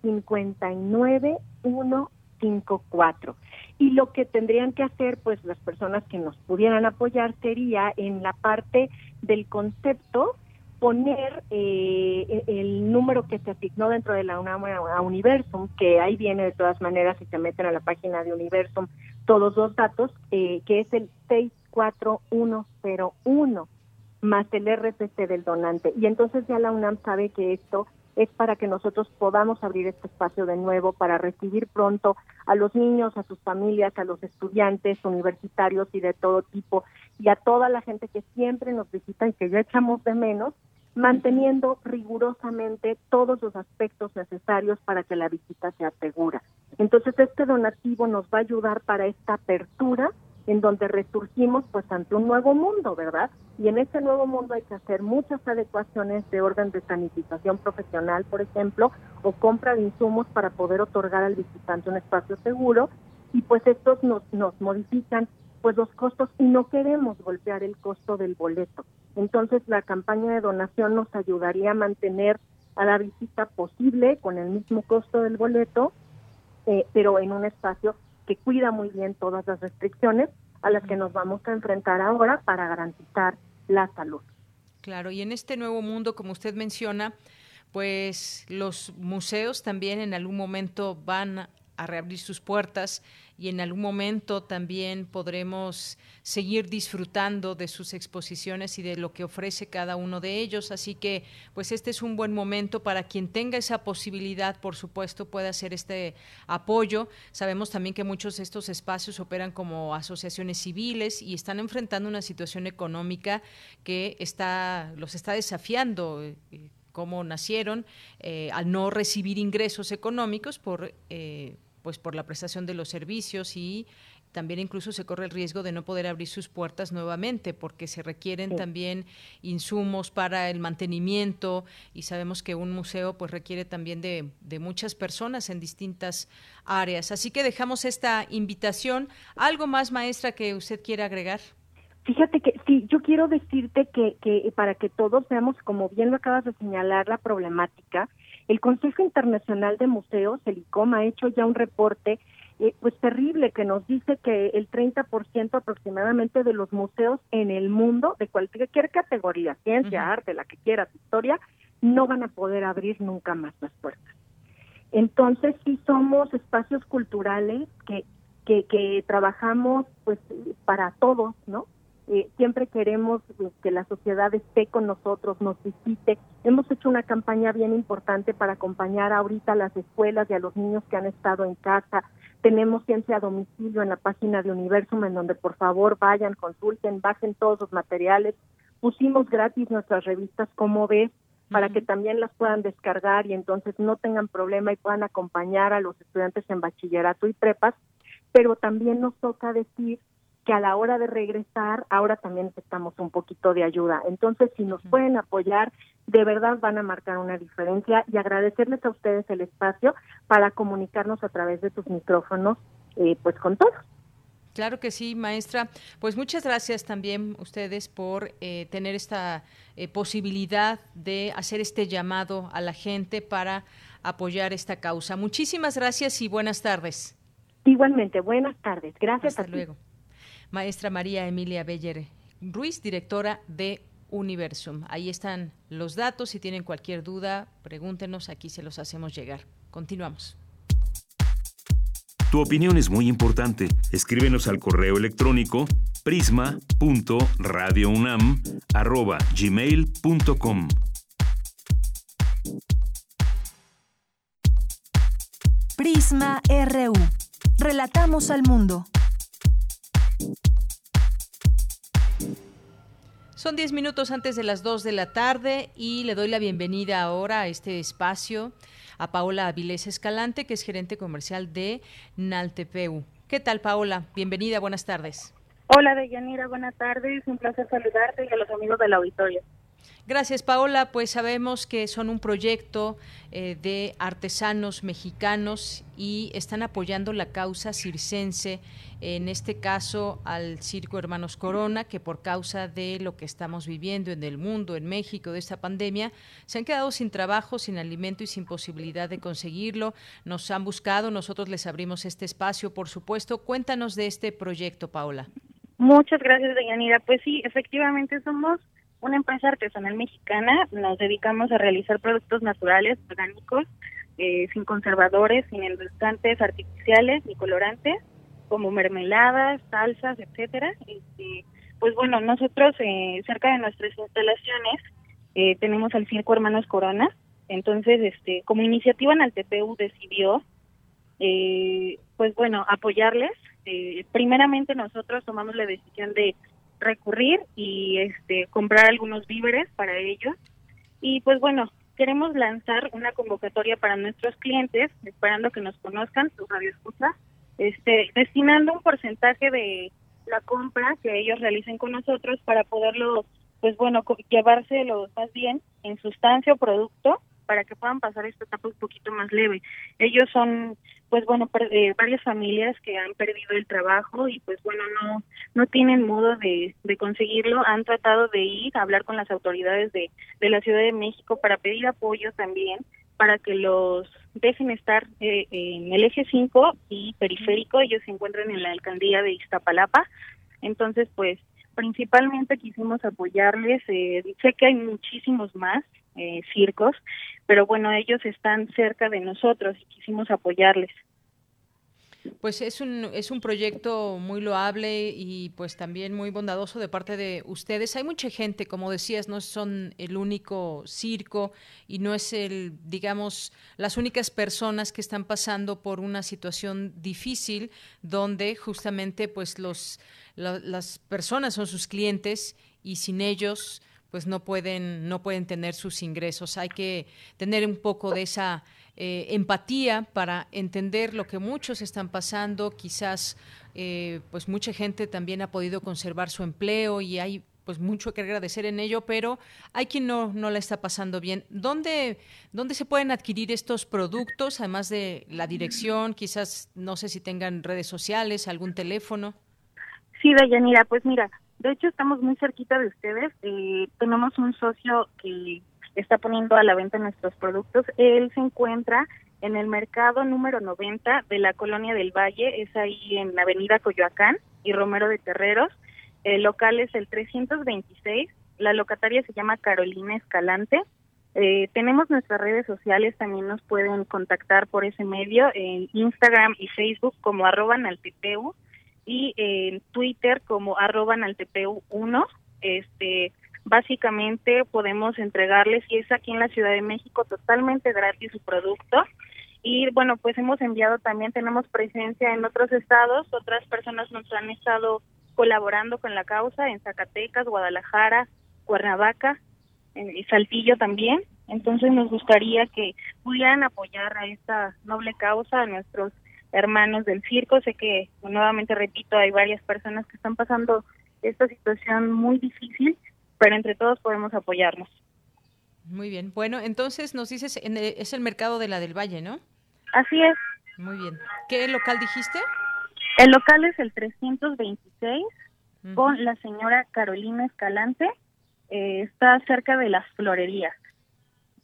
59 154. Y lo que tendrían que hacer pues las personas que nos pudieran apoyar sería en la parte del concepto poner eh, el número que se asignó dentro de la UNAM a Universum, que ahí viene de todas maneras si se meten a la página de Universum todos los datos, eh, que es el 64101 más el RPC del donante. Y entonces ya la UNAM sabe que esto es para que nosotros podamos abrir este espacio de nuevo para recibir pronto a los niños, a sus familias, a los estudiantes universitarios y de todo tipo y a toda la gente que siempre nos visita y que ya echamos de menos, manteniendo rigurosamente todos los aspectos necesarios para que la visita sea segura. Entonces este donativo nos va a ayudar para esta apertura en donde resurgimos pues ante un nuevo mundo, ¿verdad? Y en ese nuevo mundo hay que hacer muchas adecuaciones de orden de sanitización profesional, por ejemplo, o compra de insumos para poder otorgar al visitante un espacio seguro y pues estos nos, nos modifican pues los costos y no queremos golpear el costo del boleto. Entonces la campaña de donación nos ayudaría a mantener a la visita posible con el mismo costo del boleto, eh, pero en un espacio que cuida muy bien todas las restricciones a las que nos vamos a enfrentar ahora para garantizar la salud. Claro, y en este nuevo mundo, como usted menciona, pues los museos también en algún momento van a reabrir sus puertas y en algún momento también podremos seguir disfrutando de sus exposiciones y de lo que ofrece cada uno de ellos. Así que, pues este es un buen momento para quien tenga esa posibilidad, por supuesto, puede hacer este apoyo. Sabemos también que muchos de estos espacios operan como asociaciones civiles y están enfrentando una situación económica que está, los está desafiando. Eh, cómo nacieron, eh, al no recibir ingresos económicos por eh, pues por la prestación de los servicios y también incluso se corre el riesgo de no poder abrir sus puertas nuevamente porque se requieren también insumos para el mantenimiento y sabemos que un museo pues requiere también de, de, muchas personas en distintas áreas. Así que dejamos esta invitación. ¿Algo más, maestra, que usted quiera agregar? Fíjate que sí, yo quiero decirte que, que para que todos veamos, como bien lo acabas de señalar, la problemática, el Consejo Internacional de Museos, el ICOM, ha hecho ya un reporte eh, pues terrible que nos dice que el 30% aproximadamente de los museos en el mundo, de cualquier categoría, ciencia, arte, la que quieras, historia, no van a poder abrir nunca más las puertas. Entonces sí somos espacios culturales que, que, que trabajamos pues para todos, ¿no? Eh, siempre queremos eh, que la sociedad esté con nosotros, nos visite. Hemos hecho una campaña bien importante para acompañar ahorita a las escuelas y a los niños que han estado en casa. Tenemos ciencia a domicilio en la página de Universum, en donde por favor vayan, consulten, bajen todos los materiales. Pusimos gratis nuestras revistas Como ves, para que también las puedan descargar y entonces no tengan problema y puedan acompañar a los estudiantes en bachillerato y prepas. Pero también nos toca decir que a la hora de regresar ahora también necesitamos un poquito de ayuda. Entonces, si nos pueden apoyar, de verdad van a marcar una diferencia y agradecerles a ustedes el espacio para comunicarnos a través de tus micrófonos, eh, pues con todos. Claro que sí, maestra. Pues muchas gracias también ustedes por eh, tener esta eh, posibilidad de hacer este llamado a la gente para apoyar esta causa. Muchísimas gracias y buenas tardes. Igualmente, buenas tardes. Gracias. Hasta luego maestra María Emilia Beller Ruiz, directora de Universum. Ahí están los datos. Si tienen cualquier duda, pregúntenos. Aquí se los hacemos llegar. Continuamos. Tu opinión es muy importante. Escríbenos al correo electrónico prisma.radiounam@gmail.com. Prisma RU. Relatamos al mundo. Son 10 minutos antes de las 2 de la tarde y le doy la bienvenida ahora a este espacio a Paola Avilés Escalante, que es gerente comercial de Naltepeu. ¿Qué tal, Paola? Bienvenida, buenas tardes. Hola, Deyanira, buenas tardes. Un placer saludarte y a los amigos del auditorio. Gracias, Paola. Pues sabemos que son un proyecto eh, de artesanos mexicanos y están apoyando la causa circense, en este caso al Circo Hermanos Corona, que por causa de lo que estamos viviendo en el mundo, en México, de esta pandemia, se han quedado sin trabajo, sin alimento y sin posibilidad de conseguirlo. Nos han buscado, nosotros les abrimos este espacio, por supuesto. Cuéntanos de este proyecto, Paola. Muchas gracias, Deyanira. Pues sí, efectivamente somos una empresa artesanal mexicana, nos dedicamos a realizar productos naturales, orgánicos, eh, sin conservadores, sin endulzantes artificiales ni colorantes, como mermeladas, salsas, etcétera. Este, pues bueno, nosotros eh, cerca de nuestras instalaciones eh, tenemos al Circo Hermanos Corona, entonces, este, como iniciativa en el TPU decidió, pues bueno, apoyarles. primeramente nosotros tomamos la decisión de recurrir y este comprar algunos víveres para ellos. Y pues bueno queremos lanzar una convocatoria para nuestros clientes esperando que nos conozcan sus radioescuchas este destinando un porcentaje de la compra que ellos realicen con nosotros para poderlo pues bueno llevárselo más bien en sustancia o producto para que puedan pasar esta etapa un poquito más leve. Ellos son, pues bueno, eh, varias familias que han perdido el trabajo y pues bueno, no no tienen modo de, conseguirlo. Han tratado de ir a hablar con las autoridades de, de la Ciudad de México para pedir apoyo también para que los dejen estar eh, en el eje 5 y periférico. Ellos se encuentran en la alcaldía de Iztapalapa. Entonces, pues principalmente quisimos apoyarles. Eh, sé que hay muchísimos más eh, circos, pero bueno, ellos están cerca de nosotros y quisimos apoyarles. Pues es un, es un proyecto muy loable y pues también muy bondadoso de parte de ustedes. Hay mucha gente, como decías, no son el único circo y no es el, digamos, las únicas personas que están pasando por una situación difícil donde justamente pues los, las personas son sus clientes y sin ellos pues no pueden no pueden tener sus ingresos. Hay que tener un poco de esa eh, empatía para entender lo que muchos están pasando. Quizás, eh, pues mucha gente también ha podido conservar su empleo y hay pues mucho que agradecer en ello, pero hay quien no, no la está pasando bien. ¿Dónde, ¿Dónde se pueden adquirir estos productos, además de la dirección? Quizás, no sé si tengan redes sociales, algún teléfono. Sí, Dayanira, pues mira, de hecho estamos muy cerquita de ustedes. Eh, tenemos un socio que está poniendo a la venta nuestros productos. Él se encuentra en el mercado número 90 de la Colonia del Valle, es ahí en la Avenida Coyoacán y Romero de Terreros. El local es el 326, la locataria se llama Carolina Escalante. Eh, tenemos nuestras redes sociales, también nos pueden contactar por ese medio, en Instagram y Facebook como arroba y en Twitter como arroba naltepeu1. Este, básicamente podemos entregarles, y es aquí en la Ciudad de México, totalmente gratis su producto. Y bueno, pues hemos enviado también, tenemos presencia en otros estados, otras personas nos han estado colaborando con la causa en Zacatecas, Guadalajara, Cuernavaca y Saltillo también. Entonces nos gustaría que pudieran apoyar a esta noble causa, a nuestros hermanos del circo. Sé que, nuevamente repito, hay varias personas que están pasando esta situación muy difícil pero entre todos podemos apoyarnos. Muy bien. Bueno, entonces nos dices, es el mercado de la del Valle, ¿no? Así es. Muy bien. ¿Qué local dijiste? El local es el 326 con la señora Carolina Escalante. Eh, está cerca de las florerías.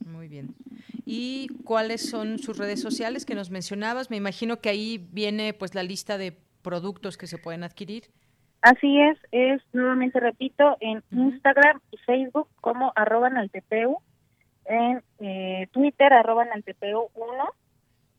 Muy bien. ¿Y cuáles son sus redes sociales que nos mencionabas? Me imagino que ahí viene pues la lista de productos que se pueden adquirir. Así es, es nuevamente repito, en Instagram y Facebook como arroba en eh, Twitter arroba naltepeu 1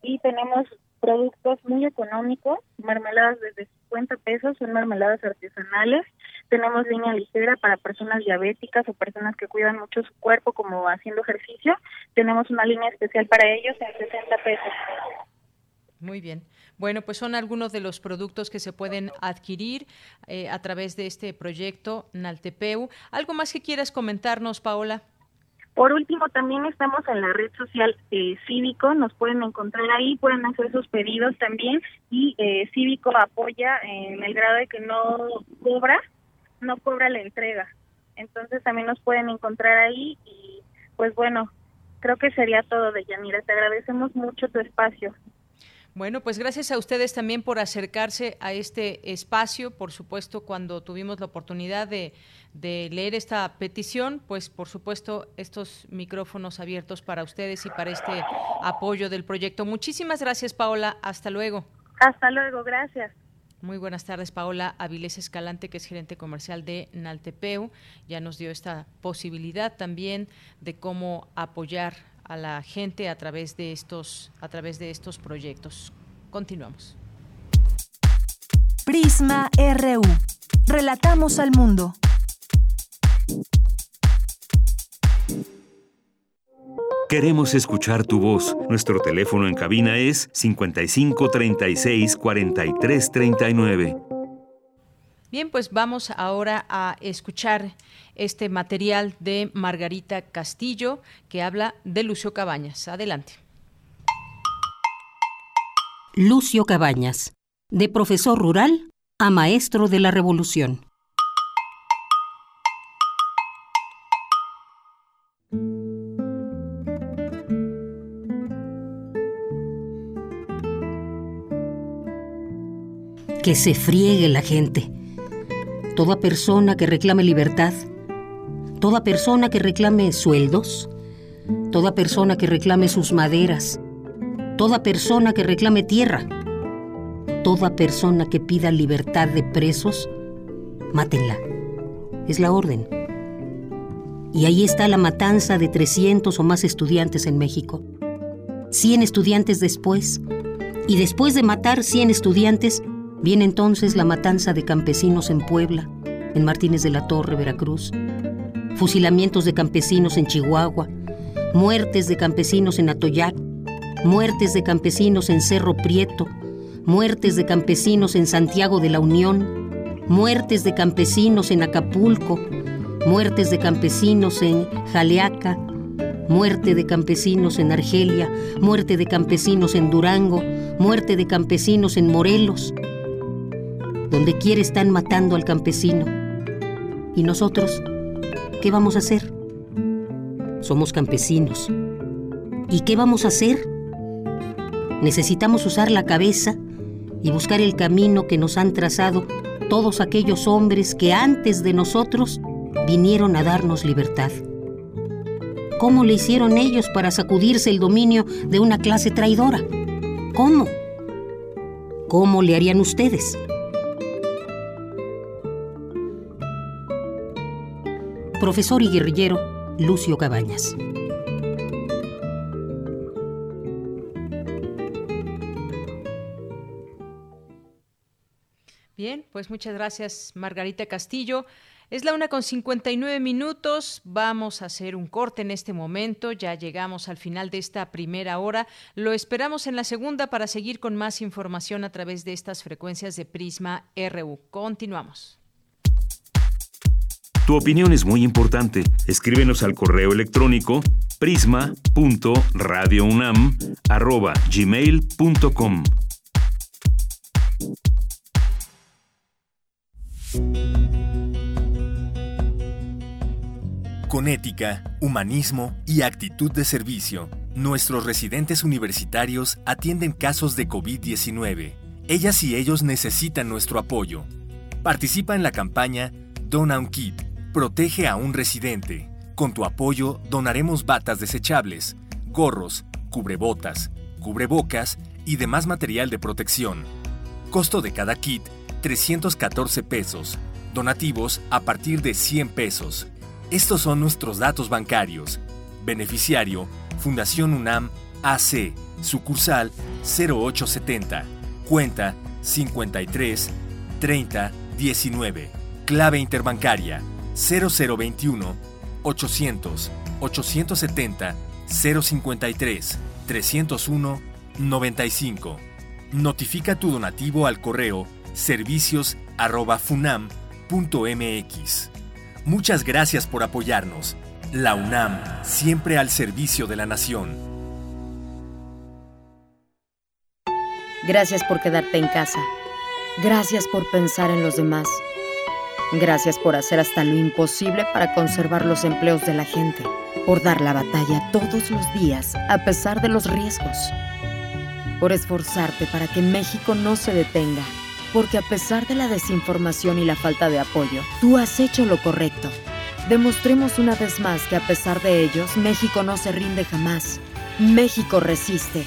y tenemos productos muy económicos, mermeladas desde 50 pesos, son mermeladas artesanales, tenemos línea ligera para personas diabéticas o personas que cuidan mucho su cuerpo como haciendo ejercicio, tenemos una línea especial para ellos en 60 pesos. Muy bien. Bueno, pues son algunos de los productos que se pueden adquirir eh, a través de este proyecto Naltepeu. ¿Algo más que quieras comentarnos, Paola? Por último, también estamos en la red social eh, Cívico, nos pueden encontrar ahí, pueden hacer sus pedidos también y eh, Cívico apoya en el grado de que no cobra, no cobra la entrega. Entonces también nos pueden encontrar ahí y pues bueno, creo que sería todo de Yanira. Te agradecemos mucho tu espacio. Bueno, pues gracias a ustedes también por acercarse a este espacio. Por supuesto, cuando tuvimos la oportunidad de, leer esta petición, pues por supuesto estos micrófonos abiertos para ustedes y para este apoyo del proyecto. Muchísimas gracias, Paola. Hasta luego. Hasta luego, gracias. Muy buenas tardes, Paola Avilés Escalante, que es gerente comercial de Naltepeu. Ya nos dio esta posibilidad también de cómo apoyar a la gente a través de estos, a través de estos proyectos. Continuamos. Prisma RU. Relatamos al mundo. Queremos escuchar tu voz. Nuestro teléfono en cabina es 55 36 43 39. Bien, pues vamos ahora a escuchar este material de Margarita Castillo que habla de Lucio Cabañas. Adelante. Lucio Cabañas, de profesor rural a maestro de la revolución. Que se friegue la gente toda persona que reclame libertad, toda persona que reclame sueldos, toda persona que reclame sus maderas, toda persona que reclame tierra, toda persona que pida libertad de presos, mátenla. Es la orden. Y ahí está la matanza de 300 o más estudiantes en México. 100 estudiantes después, Y después de matar 100 estudiantes, viene entonces la matanza de campesinos en Puebla, en Martínez de la Torre, Veracruz, fusilamientos de campesinos en Chihuahua, muertes de campesinos en Atoyac, muertes de campesinos en Cerro Prieto, muertes de campesinos en Santiago de la Unión, muertes de campesinos en Acapulco, muertes de campesinos en Jaleaca, muerte de campesinos en Argelia, muerte de campesinos en Durango, muerte de campesinos en Morelos. Donde quiera están matando al campesino. ¿Y nosotros qué vamos a hacer? Somos campesinos. ¿Y qué vamos a hacer? Necesitamos usar la cabeza y buscar el camino que nos han trazado todos aquellos hombres que antes de nosotros vinieron a darnos libertad. ¿Cómo le hicieron ellos para sacudirse el dominio de una clase traidora? ¿Cómo? ¿Cómo le harían ustedes? Profesor y guerrillero Lucio Cabañas. Bien, pues muchas gracias Margarita Castillo. Es la una con 59 minutos. Vamos a hacer un corte en este momento. Ya llegamos al final de esta primera hora. Lo esperamos en la segunda para seguir con más información a través de estas frecuencias de Prisma RU. Continuamos. Tu opinión es muy importante. Escríbenos al correo electrónico prisma.radiounam@gmail.com. Con ética, humanismo y actitud de servicio, nuestros residentes universitarios atienden casos de COVID-19. Ellas y ellos necesitan nuestro apoyo. Participa en la campaña Dona un Kit, protege a un residente. Con tu apoyo donaremos batas desechables, gorros, cubrebotas, cubrebocas y demás material de protección. Costo de cada kit 314 pesos. Donativos a partir de 100 pesos. Estos son nuestros datos bancarios. Beneficiario, Fundación UNAM AC, sucursal 0870, cuenta 53 30 19, clave interbancaria 0021 800 870 053 301 95. Notifica tu donativo al correo servicios@funam.mx. Muchas gracias por apoyarnos. La UNAM, siempre al servicio de la nación. Gracias por quedarte en casa. Gracias por pensar en los demás. Gracias por hacer hasta lo imposible para conservar los empleos de la gente. Por dar la batalla todos los días a pesar de los riesgos. Por esforzarte para que México no se detenga porque a pesar de la desinformación y la falta de apoyo, tú has hecho lo correcto. Demostremos una vez más que a pesar de ellos, México no se rinde jamás. México resiste.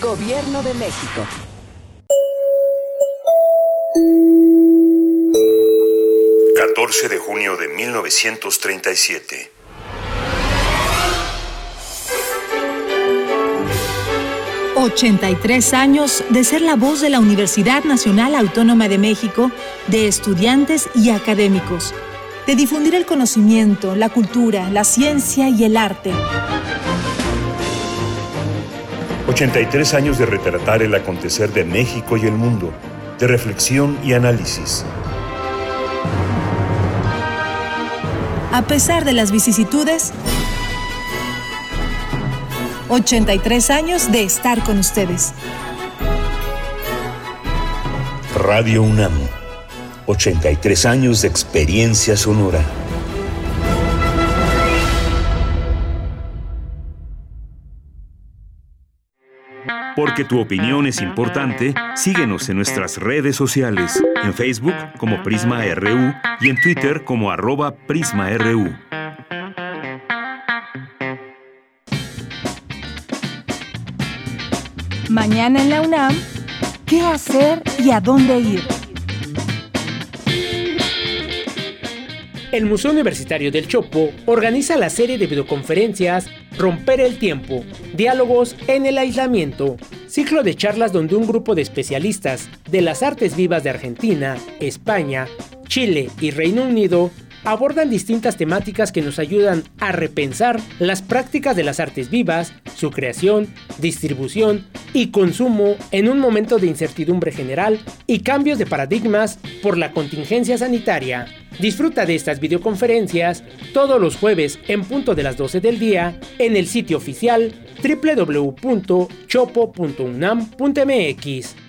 Gobierno de México. ...14 de junio de 1937... 83 años de ser la voz de la Universidad Nacional Autónoma de México, de estudiantes y académicos, de difundir el conocimiento, la cultura, la ciencia y el arte. 83 años de retratar el acontecer de México y el mundo, de reflexión y análisis. A pesar de las vicisitudes, 83 años de estar con ustedes. Radio UNAM, 83 años de experiencia sonora. Porque tu opinión es importante, síguenos en nuestras redes sociales, en Facebook como Prisma RU y en Twitter como arroba PrismaRU. Mañana en la UNAM, ¿qué hacer y a dónde ir? El Museo Universitario del Chopo organiza la serie de videoconferencias Romper el Tiempo, Diálogos en el Aislamiento, ciclo de charlas donde un grupo de especialistas de las artes vivas de Argentina, España, Chile y Reino Unido abordan distintas temáticas que nos ayudan a repensar las prácticas de las artes vivas, su creación, distribución y consumo en un momento de incertidumbre general y cambios de paradigmas por la contingencia sanitaria. Disfruta de estas videoconferencias todos los jueves en punto de las 12 del día en el sitio oficial www.chopo.unam.mx.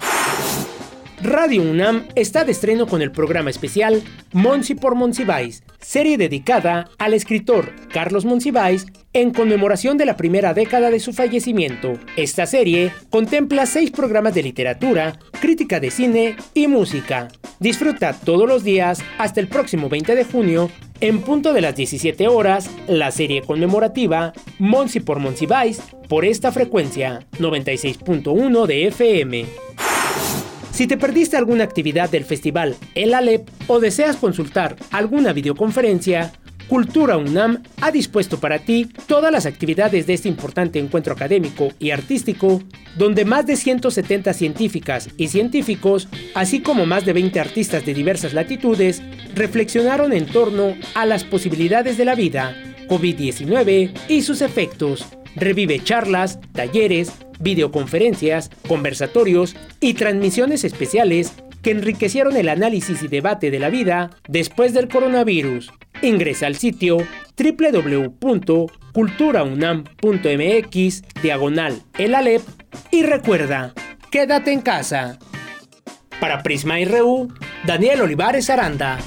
Radio UNAM está de estreno con el programa especial Monsi por Monsiváis, serie dedicada al escritor Carlos Monsiváis en conmemoración de la primera década de su fallecimiento. Esta serie contempla seis programas de literatura, crítica de cine y música. Disfruta todos los días hasta el próximo 20 de junio en punto de las 17 horas, la serie conmemorativa Monsi por Monsiváis por esta frecuencia 96.1 de FM. Si te perdiste alguna actividad del festival El Alep o deseas consultar alguna videoconferencia, Cultura UNAM ha dispuesto para ti todas las actividades de este importante encuentro académico y artístico, donde más de 170 científicas y científicos, así como más de 20 artistas de diversas latitudes, reflexionaron en torno a las posibilidades de la vida, COVID-19 y sus efectos. Revive charlas, talleres, videoconferencias, conversatorios y transmisiones especiales que enriquecieron el análisis y debate de la vida después del coronavirus. Ingresa al sitio www.culturaunam.mx diagonal el Alep y recuerda, quédate en casa. Para Prisma RU, Daniel Olivares Aranda.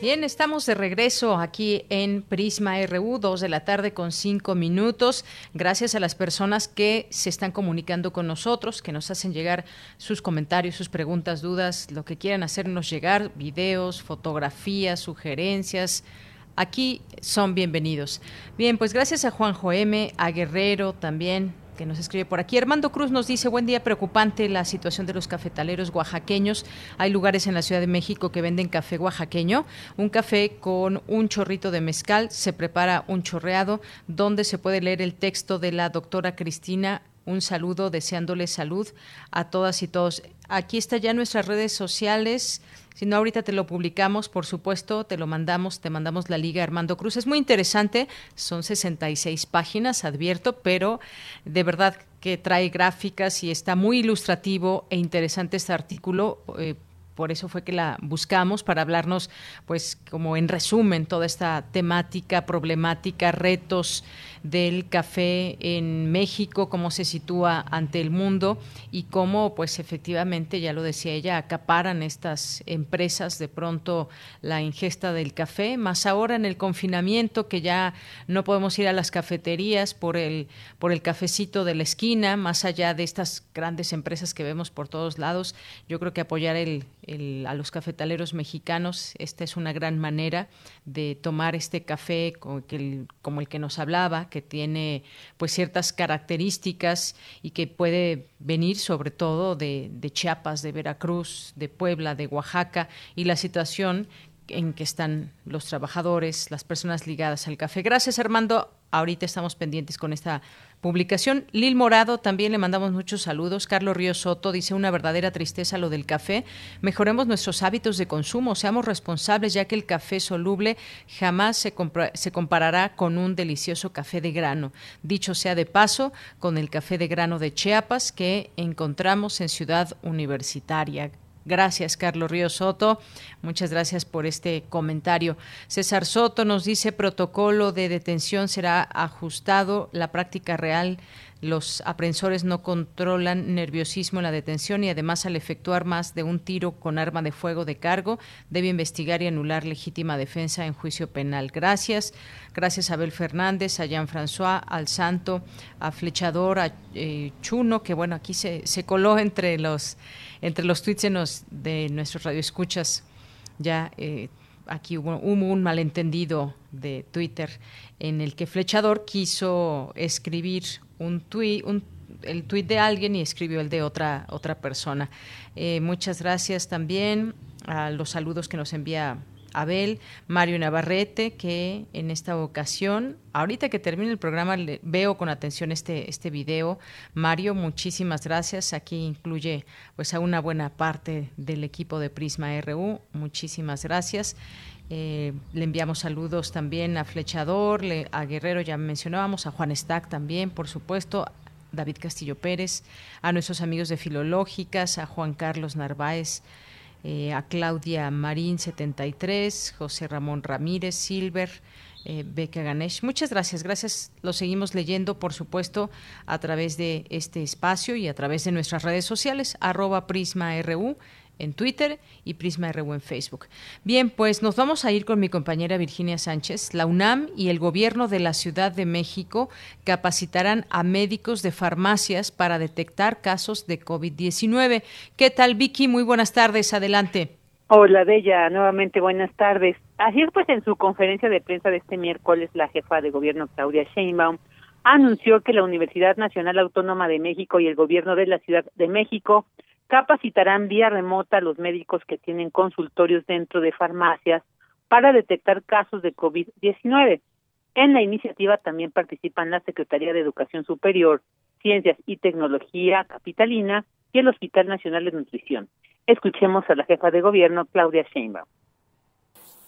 Bien, estamos de regreso aquí en Prisma RU, 2 de la tarde con 5 minutos. Gracias a las personas que se están comunicando con nosotros, que nos hacen llegar sus comentarios, sus preguntas, dudas, lo que quieran hacernos llegar, videos, fotografías, sugerencias. Aquí son bienvenidos. Bien, pues gracias a Juanjo M, a Guerrero también, que nos escribe por aquí. Armando Cruz nos dice, buen día, preocupante la situación de los cafetaleros oaxaqueños. Hay lugares en la Ciudad de México que venden café oaxaqueño, un café con un chorrito de mezcal, se prepara un chorreado donde se puede leer el texto de la doctora Cristina un saludo deseándole salud a todas y todos. Aquí está ya nuestras redes sociales. Si no, ahorita te lo publicamos, por supuesto, te lo mandamos, te mandamos la liga Armando Cruz. Es muy interesante, son 66 páginas, advierto, pero de verdad que trae gráficas y está muy ilustrativo e interesante este artículo. Eh, por eso fue que la buscamos para hablarnos, pues, como en resumen, toda esta temática, problemática, retos del café en México, cómo se sitúa ante el mundo y cómo, pues efectivamente, ya lo decía ella, acaparan estas empresas de pronto la ingesta del café, más ahora en el confinamiento que ya no podemos ir a las cafeterías por el, por el cafecito de la esquina, más allá de estas grandes empresas que vemos por todos lados, yo creo que apoyar el, a los cafetaleros mexicanos, esta es una gran manera de tomar este café como el, como el que nos hablaba, que tiene pues ciertas características y que puede venir sobre todo de, de Chiapas, de Veracruz, de Puebla, de Oaxaca y la situación en que están los trabajadores, las personas ligadas al café. Gracias, Armando. Ahorita estamos pendientes con esta publicación. Lil Morado, también le mandamos muchos saludos. Carlos Río Soto dice una verdadera tristeza lo del café. Mejoremos nuestros hábitos de consumo, seamos responsables ya que el café soluble jamás se, se comparará con un delicioso café de grano. Dicho sea de paso, con el café de grano de Chiapas que encontramos en Ciudad Universitaria. Gracias, Carlos Río Soto. Muchas gracias por este comentario. César Soto nos dice protocolo de detención será ajustado. La práctica real los aprensores no controlan nerviosismo en la detención y además al efectuar más de un tiro con arma de fuego de cargo debe investigar y anular legítima defensa en juicio penal. Gracias. Gracias a Abel Fernández, a Jean-François, al Santo, a Flechador, a eh, Chuno, que bueno, aquí se, se coló entre los, entre los tweets de, nos, de nuestros radioescuchas. Ya eh, aquí hubo, un malentendido de Twitter en el que Flechador quiso escribir un tweet, el tweet de alguien y escribió el de otra otra persona. Eh, muchas gracias también a los saludos que nos envía Abel, Mario Navarrete, que en esta ocasión, ahorita que termine el programa, le, veo con atención este, este video. Mario, muchísimas gracias. Aquí incluye pues a una buena parte del equipo de Prisma RU. Muchísimas gracias. Eh, le enviamos saludos también a Flechador, a Guerrero ya mencionábamos, a Juan Stack también, por supuesto, David Castillo Pérez, a nuestros amigos de Filológicas, a Juan Carlos Narváez, eh, a Claudia Marín 73, José Ramón Ramírez, Silver, eh, Beca Ganesh. Muchas gracias, gracias. Lo seguimos leyendo, por supuesto, a través de este espacio y a través de nuestras redes sociales, arroba Prisma en Twitter y Prisma RU en Facebook. Bien, pues nos vamos a ir con mi compañera Virginia Sánchez. La UNAM y el gobierno de la Ciudad de México capacitarán a médicos de farmacias para detectar casos de COVID-19. ¿Qué tal, Vicky? Muy buenas tardes. Adelante. Hola, Bella. Nuevamente buenas tardes. Así es, pues en su conferencia de prensa de este miércoles, la jefa de gobierno, Claudia Sheinbaum, anunció que la Universidad Nacional Autónoma de México y el gobierno de la Ciudad de México capacitarán vía remota a los médicos que tienen consultorios dentro de farmacias para detectar casos de COVID-19. En la iniciativa también participan la Secretaría de Educación Superior, Ciencias y Tecnología Capitalina y el Hospital Nacional de Nutrición. Escuchemos a la jefa de gobierno, Claudia Sheinbaum.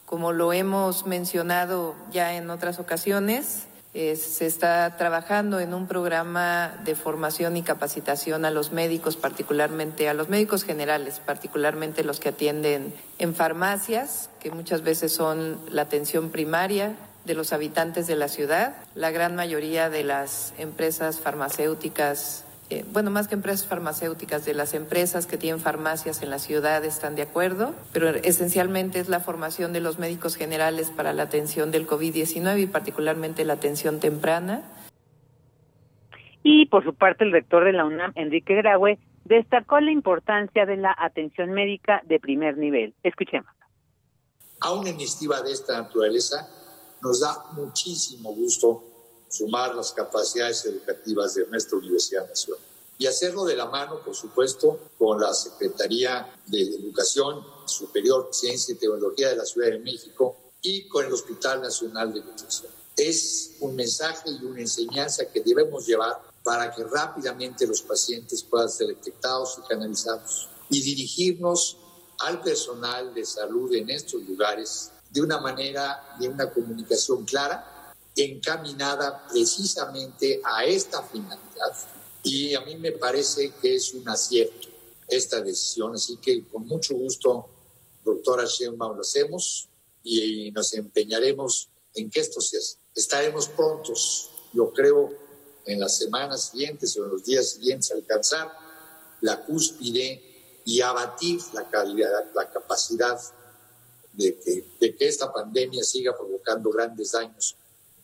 Como lo hemos mencionado ya en otras ocasiones, se está trabajando en un programa de formación y capacitación a los médicos, particularmente a los médicos generales, particularmente los que atienden en farmacias, que muchas veces son la atención primaria de los habitantes de la ciudad. La gran mayoría de las empresas farmacéuticas eh, bueno, más que empresas farmacéuticas, de las empresas que tienen farmacias en la ciudad están de acuerdo, pero esencialmente es la formación de los médicos generales para la atención del COVID-19 y particularmente la atención temprana. Y por su parte, el rector de la UNAM, Enrique Graue, destacó la importancia de la atención médica de primer nivel. Escuchemos. A una iniciativa de esta naturaleza nos da muchísimo gusto sumar las capacidades educativas de nuestra Universidad Nacional. Y hacerlo de la mano, por supuesto, con la Secretaría de Educación Superior, Ciencia y Tecnología de la Ciudad de México y con el Hospital Nacional de Nutrición. Es un mensaje y una enseñanza que debemos llevar para que rápidamente los pacientes puedan ser detectados y canalizados y dirigirnos al personal de salud en estos lugares de una manera, de una comunicación clara encaminada precisamente a esta finalidad y a mí me parece que es un acierto esta decisión, así que con mucho gusto, doctora Sheinbaum, lo hacemos y nos empeñaremos en que esto sea. Estaremos prontos, yo creo, en las semanas siguientes o en los días siguientes alcanzar la cúspide y abatir la la capacidad de que esta pandemia siga provocando grandes daños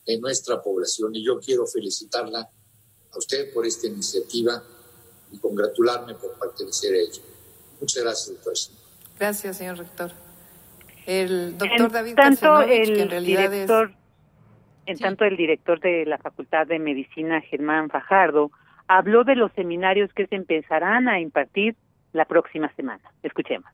en nuestra población. Y yo quiero felicitarla a usted por esta iniciativa y congratularme por pertenecer a ella. Muchas gracias, doctor. Gracias, señor rector. El doctor David tanto el en realidad director, En tanto, el director de la Facultad de Medicina, Germán Fajardo, habló de los seminarios que se empezarán a impartir la próxima semana. Escuchemos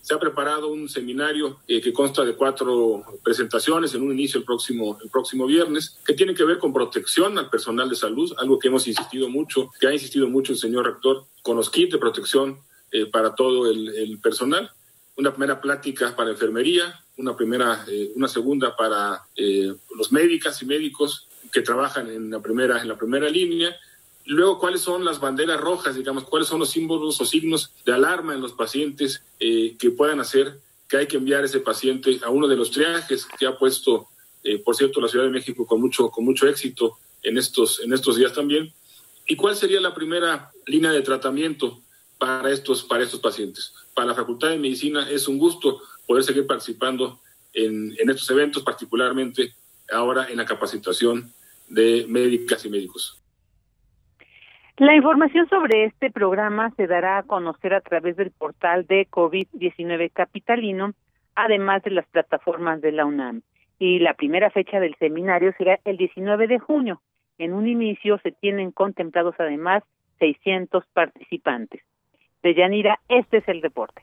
se ha preparado un seminario eh, que consta de cuatro presentaciones en un inicio el próximo, el próximo viernes, que tiene que ver con protección al personal de salud, algo que hemos insistido mucho, que ha insistido mucho el señor rector, con los kits de protección eh, para todo el, personal. Una primera plática para enfermería, una primera, eh, una segunda para los médicas y médicos que trabajan en la primera, en la primera línea Luego, ¿cuáles son las banderas rojas, digamos? ¿Cuáles son los símbolos o signos de alarma en los pacientes eh, que puedan hacer que hay que enviar ese paciente a uno de los triajes que ha puesto, eh, por cierto, la Ciudad de México con mucho, con mucho éxito en estos, en estos días también? ¿Y cuál sería la primera línea de tratamiento para estos, para estos pacientes? Para la Facultad de Medicina es un gusto poder seguir participando en, en estos eventos, particularmente ahora en la capacitación de médicas y médicos. La información sobre este programa se dará a conocer a través del portal de COVID-19 Capitalino, además de las plataformas de la UNAM. Y la primera fecha del seminario será el 19 de junio. En un inicio se tienen contemplados además 600 participantes. De Yanira, este es el reporte.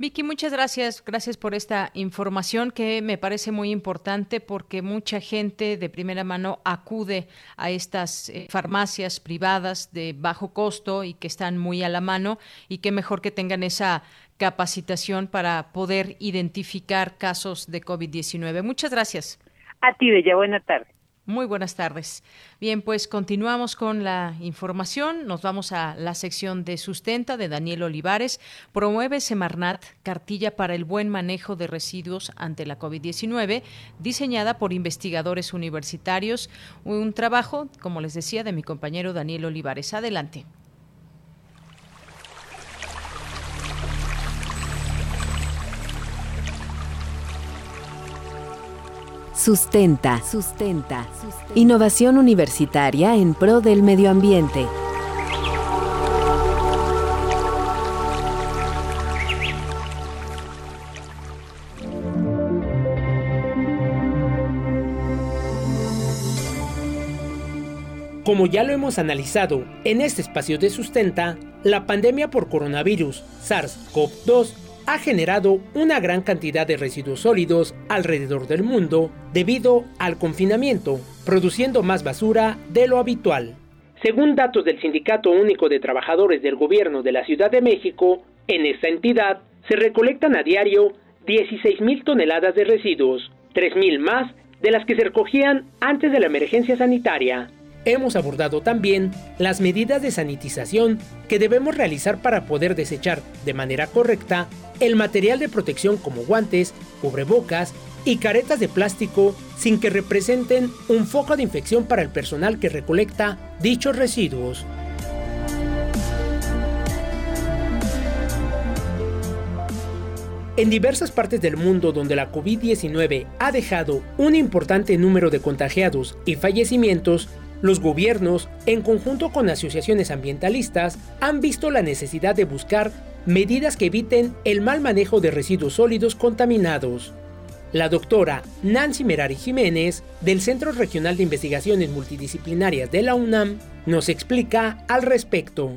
Vicky, muchas gracias. Gracias por esta información que me parece muy importante porque mucha gente de primera mano acude a estas eh, farmacias privadas de bajo costo y que están muy a la mano y que mejor que tengan esa capacitación para poder identificar casos de COVID-19. Muchas gracias. A ti, Bella. Buena tarde. Muy buenas tardes. Bien, pues continuamos con la información. Nos vamos a la sección de sustenta de Daniel Olivares. Promueve Semarnat cartilla para el buen manejo de residuos ante la COVID-19, diseñada por investigadores universitarios. Un trabajo, como les decía, de mi compañero Daniel Olivares. Adelante. Sustenta. Sustenta. Innovación universitaria en pro del medio ambiente. Como ya lo hemos analizado en este espacio de sustenta, la pandemia por coronavirus SARS-CoV-2 ha generado una gran cantidad de residuos sólidos alrededor del mundo debido al confinamiento, produciendo más basura de lo habitual. Según datos del Sindicato Único de Trabajadores del Gobierno de la Ciudad de México, en esta entidad se recolectan a diario 16.000 toneladas de residuos, 3.000 más de las que se recogían antes de la emergencia sanitaria. Hemos abordado también las medidas de sanitización que debemos realizar para poder desechar de manera correcta el material de protección como guantes, cubrebocas y caretas de plástico sin que representen un foco de infección para el personal que recolecta dichos residuos. En diversas partes del mundo donde la COVID-19 ha dejado un importante número de contagiados y fallecimientos, los gobiernos, en conjunto con asociaciones ambientalistas, han visto la necesidad de buscar medidas que eviten el mal manejo de residuos sólidos contaminados. La doctora Nancy Merari Jiménez, del Centro Regional de Investigaciones Multidisciplinarias de la UNAM, nos explica al respecto.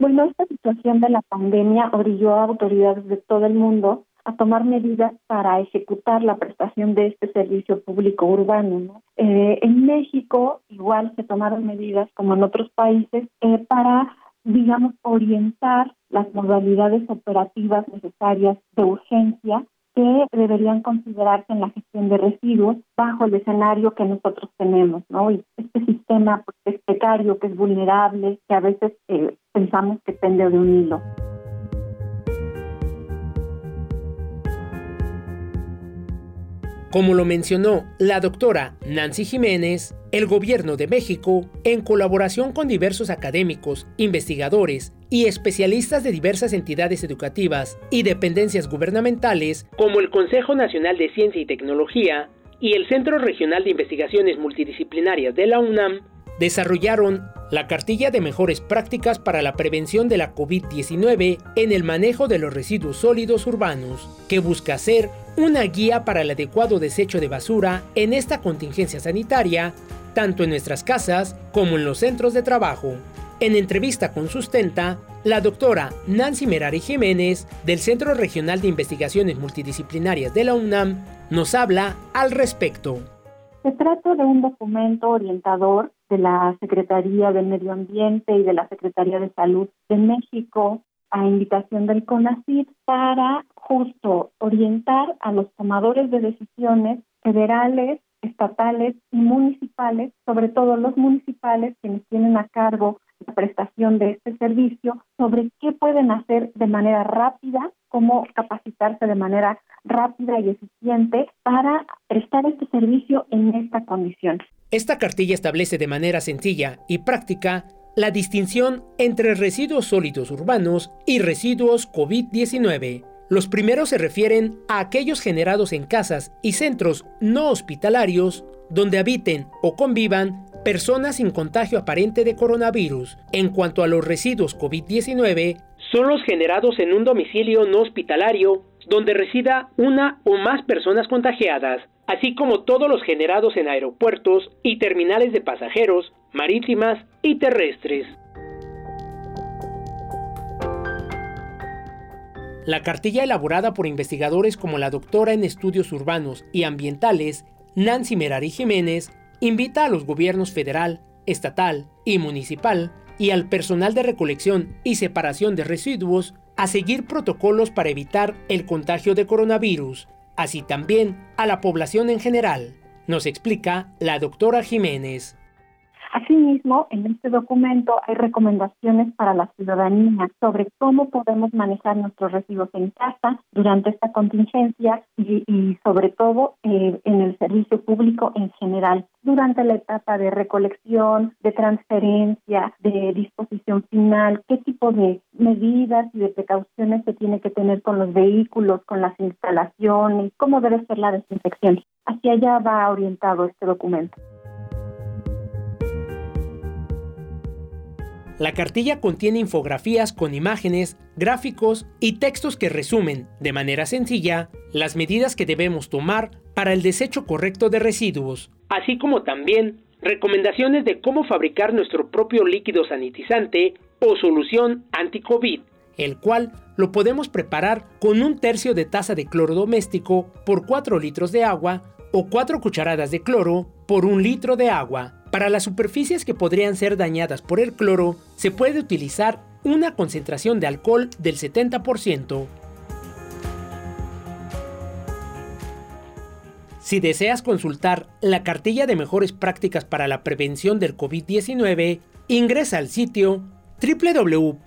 Bueno, esta situación de la pandemia orilló a autoridades de todo el mundo tomar medidas para ejecutar la prestación de este servicio público urbano. Eh, en México igual se tomaron medidas como en otros países eh, para, digamos, orientar las modalidades operativas necesarias de urgencia que deberían considerarse en la gestión de residuos bajo el escenario que nosotros tenemos, ¿no? Y este sistema pues, es precario, que es vulnerable, que a veces eh, pensamos que pende de un hilo. Como lo mencionó la doctora Nancy Jiménez, el gobierno de México, en colaboración con diversos académicos, investigadores y especialistas de diversas entidades educativas y dependencias gubernamentales, como el Consejo Nacional de Ciencia y Tecnología y el Centro Regional de Investigaciones Multidisciplinarias de la UNAM, desarrollaron la cartilla de mejores prácticas para la prevención de la COVID-19 en el manejo de los residuos sólidos urbanos, que busca ser una guía para el adecuado desecho de basura en esta contingencia sanitaria, tanto en nuestras casas como en los centros de trabajo. En entrevista con Sustenta, la doctora Nancy Merari Jiménez, del Centro Regional de Investigaciones Multidisciplinarias de la UNAM, nos habla al respecto. Se trata de un documento orientador de la Secretaría del Medio Ambiente y de la Secretaría de Salud de México a invitación del CONACYT para justo orientar a los tomadores de decisiones federales, estatales y municipales, sobre todo los municipales quienes tienen a cargo la prestación de este servicio, sobre qué pueden hacer de manera rápida, cómo capacitarse de manera rápida y eficiente para prestar este servicio en esta condición. Esta cartilla establece de manera sencilla y práctica la distinción entre residuos sólidos urbanos y residuos COVID-19. Los primeros se refieren a aquellos generados en casas y centros no hospitalarios donde habiten o convivan personas sin contagio aparente de coronavirus. En cuanto a los residuos COVID-19, son los generados en un domicilio no hospitalario donde resida una o más personas contagiadas, así como todos los generados en aeropuertos y terminales de pasajeros, marítimas y terrestres. La cartilla elaborada por investigadores como la doctora en estudios urbanos y ambientales, Nancy Merari Jiménez, invita a los gobiernos federal, estatal y municipal y al personal de recolección y separación de residuos a seguir protocolos para evitar el contagio de coronavirus, así también a la población en general, nos explica la doctora Jiménez. Asimismo, en este documento hay recomendaciones para la ciudadanía sobre cómo podemos manejar nuestros residuos en casa durante esta contingencia y, sobre todo eh, en el servicio público en general, durante la etapa de recolección, de transferencia, de disposición final, qué tipo de medidas y de precauciones se tiene que tener con los vehículos, con las instalaciones, cómo debe ser la desinfección. Hacia allá va orientado este documento. La cartilla contiene infografías con imágenes, gráficos y textos que resumen, de manera sencilla, las medidas que debemos tomar para el desecho correcto de residuos, así como también recomendaciones de cómo fabricar nuestro propio líquido sanitizante o solución anti-COVID, el cual lo podemos preparar con un tercio de taza de cloro doméstico por 4 litros de agua o 4 cucharadas de cloro por un litro de agua. Para las superficies que podrían ser dañadas por el cloro, se puede utilizar una concentración de alcohol del 70%. Si deseas consultar la cartilla de mejores prácticas para la prevención del COVID-19, ingresa al sitio www.gov.mx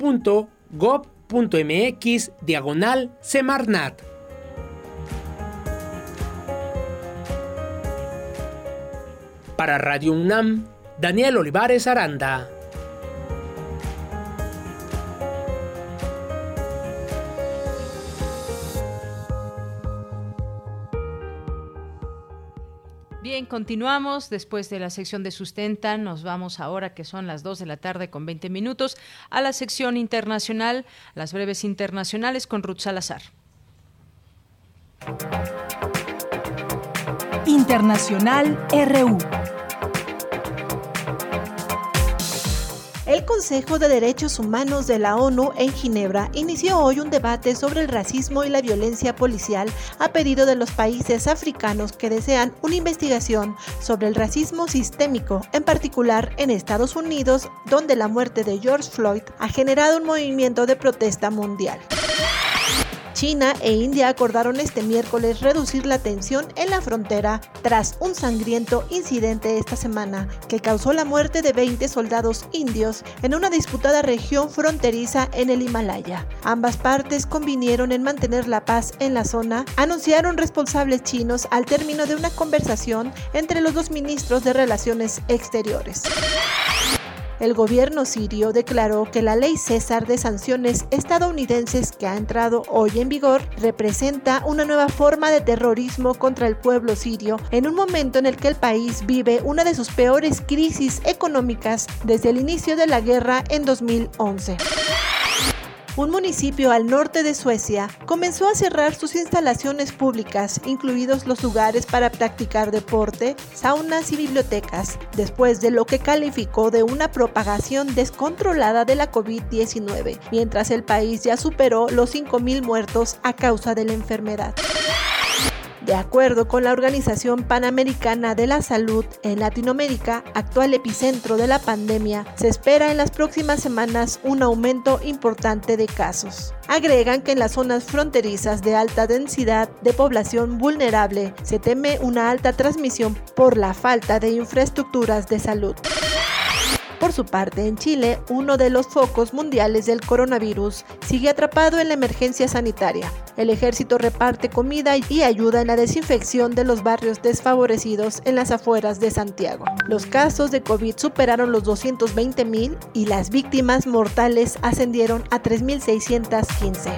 diagonal Semarnat. Para Radio UNAM, Daniel Olivares Aranda. Bien, continuamos después de la sección de sustenta. Nos vamos ahora, que son las 2 de la tarde con 20 minutos, a la sección internacional, las breves internacionales con Ruth Salazar. Internacional RU. El Consejo de Derechos Humanos de la ONU en Ginebra inició hoy un debate sobre el racismo y la violencia policial a pedido de los países africanos que desean una investigación sobre el racismo sistémico, en particular en Estados Unidos, donde la muerte de George Floyd ha generado un movimiento de protesta mundial. China e India acordaron este miércoles reducir la tensión en la frontera tras un sangriento incidente esta semana que causó la muerte de 20 soldados indios en una disputada región fronteriza en el Himalaya. Ambas partes convinieron en mantener la paz en la zona, anunciaron responsables chinos al término de una conversación entre los dos ministros de Relaciones Exteriores. El gobierno sirio declaró que la ley César de sanciones estadounidenses que ha entrado hoy en vigor representa una nueva forma de terrorismo contra el pueblo sirio en un momento en el que el país vive una de sus peores crisis económicas desde el inicio de la guerra en 2011 un municipio al norte de Suecia comenzó a cerrar sus instalaciones públicas, incluidos los lugares para practicar deporte, saunas y bibliotecas, después de lo que calificó de una propagación descontrolada de la COVID-19, mientras el país ya superó los 5.000 muertos a causa de la enfermedad. De acuerdo con la Organización Panamericana de la Salud, en Latinoamérica, actual epicentro de la pandemia, se espera en las próximas semanas un aumento importante de casos. Agregan que en las zonas fronterizas de alta densidad de población vulnerable se teme una alta transmisión por la falta de infraestructuras de salud. Por su parte, en Chile, uno de los focos mundiales del coronavirus sigue atrapado en la emergencia sanitaria. El ejército reparte comida y ayuda en la desinfección de los barrios desfavorecidos en las afueras de Santiago. Los casos de COVID superaron los 220 mil y las víctimas mortales ascendieron a 3.615.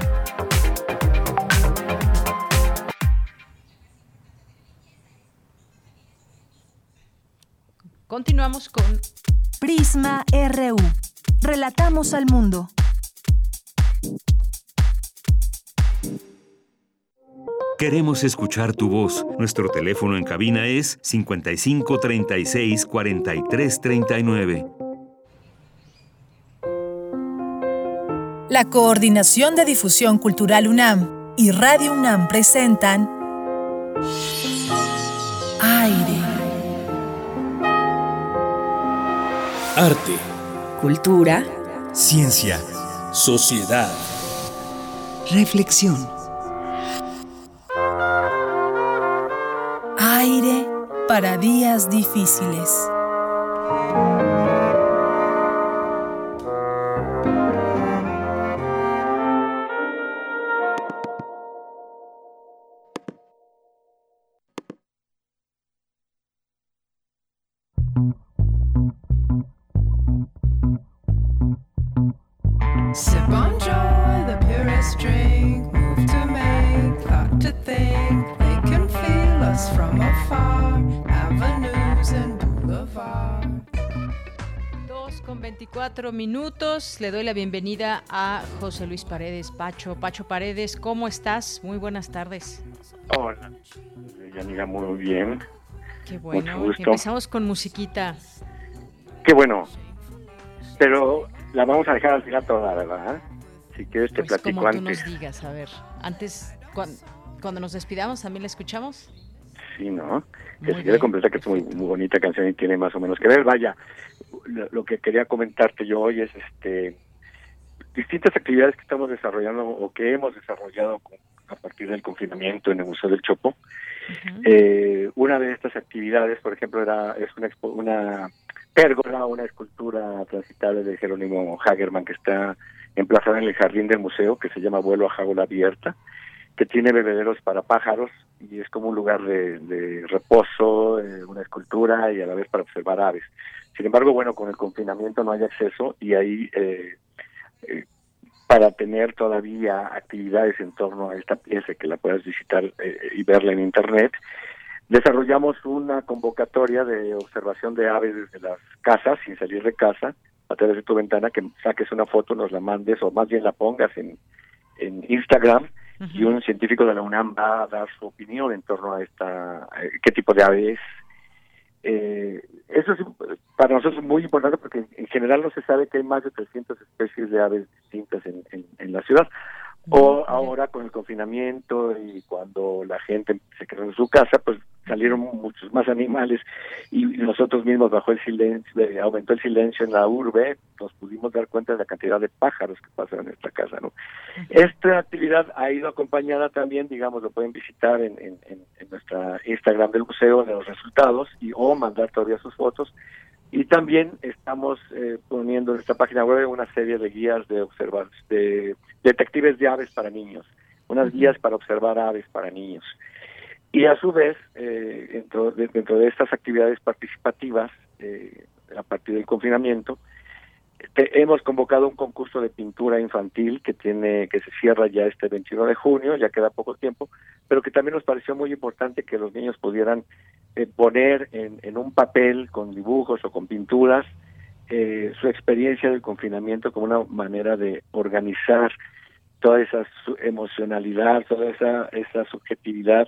Continuamos con Prisma RU. Relatamos al mundo. Queremos escuchar tu voz. Nuestro teléfono en cabina es 55 36 43 39. La Coordinación de Difusión Cultural UNAM y Radio UNAM presentan Aire. Arte. Cultura. Ciencia. Sociedad. Reflexión. Aire para días difíciles. 24 minutos. Le doy la bienvenida a José Luis Paredes. Pacho, Pacho Paredes, ¿cómo estás? Muy buenas tardes. Hola, Yanira, muy bien. Qué Mucho bueno. gusto. Empezamos con musiquita. Qué bueno. Pero la vamos a dejar al final toda, ¿verdad? Si quieres te Pues platico como tú antes. nos digas, a ver. Antes, cuan- cuando nos despidamos, ¿también la escuchamos? Sí, ¿no? Muy Que si quiere completar que es muy, muy bonita canción y tiene más o menos que ver. Vaya, lo, lo que quería comentarte yo hoy es este distintas actividades que estamos desarrollando o que hemos desarrollado con- a partir del confinamiento en el Museo del Chopo. Eh, una de estas actividades, por ejemplo, era es una, expo- una pérgola, una escultura transitable de Jerónimo Hagerman que está emplazada en el jardín del museo, que se llama Vuelo a Jaula Abierta, que tiene bebederos para pájaros y es como un lugar de, reposo, eh, una escultura y a la vez para observar aves. Sin embargo, bueno, con el confinamiento no hay acceso y ahí eh, eh, para tener todavía actividades en torno a esta pieza que la puedas visitar eh, y verla en internet, desarrollamos una convocatoria de observación de aves desde las casas, sin salir de casa, a través de tu ventana, que saques una foto, nos la mandes o más bien la pongas en, en Instagram y un científico de la UNAM va a dar su opinión en torno a esta, qué tipo de ave es. Eh, eso es para nosotros muy importante porque en general no se sabe que hay más de 300 especies de aves distintas en, en, en la ciudad. O ahora con el confinamiento y cuando la gente se quedó en su casa, pues salieron muchos más animales y nosotros mismos bajo el silencio, eh, aumentó el silencio en la urbe, nos pudimos dar cuenta de la cantidad de pájaros que pasan en nuestra casa, ¿no? Esta actividad ha ido acompañada también, digamos, lo pueden visitar en, en, en, en nuestra Instagram del museo de los resultados y o mandar todavía sus fotos. Y también estamos eh, poniendo en esta página web una serie de guías de observar, de detectives de aves para niños, unas guías para observar aves para niños. Y a su vez, eh, dentro, de, dentro de estas actividades participativas, eh, a partir del confinamiento, te- hemos convocado un concurso de pintura infantil que tiene que se cierra ya este 21 de junio, ya queda poco tiempo, pero que también nos pareció muy importante que los niños pudieran eh, poner en, un papel con dibujos o con pinturas eh, su experiencia del confinamiento como una manera de organizar toda esa emocionalidad, toda esa, esa subjetividad,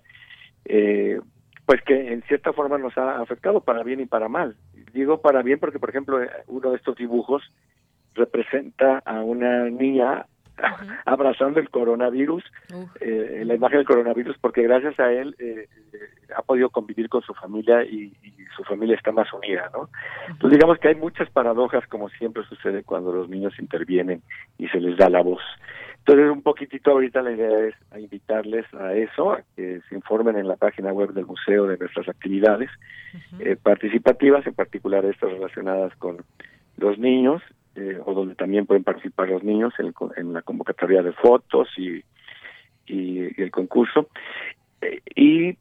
eh, pues que en cierta forma nos ha afectado para bien y para mal. Digo para bien porque, por ejemplo, eh, uno de estos dibujos representa a una niña abrazando el coronavirus, eh, la imagen del coronavirus, porque gracias a él eh, eh, ha podido convivir con su familia y, y su familia está más unida, ¿no? Entonces digamos que hay muchas paradojas como siempre sucede cuando los niños intervienen y se les da la voz. Entonces un poquitito ahorita la idea es a invitarles a eso, a que se informen en la página web del museo de nuestras actividades eh, participativas, en particular estas relacionadas con los niños, eh, o donde también pueden participar los niños en, en la convocatoria de fotos y, y, y el concurso. Eh, y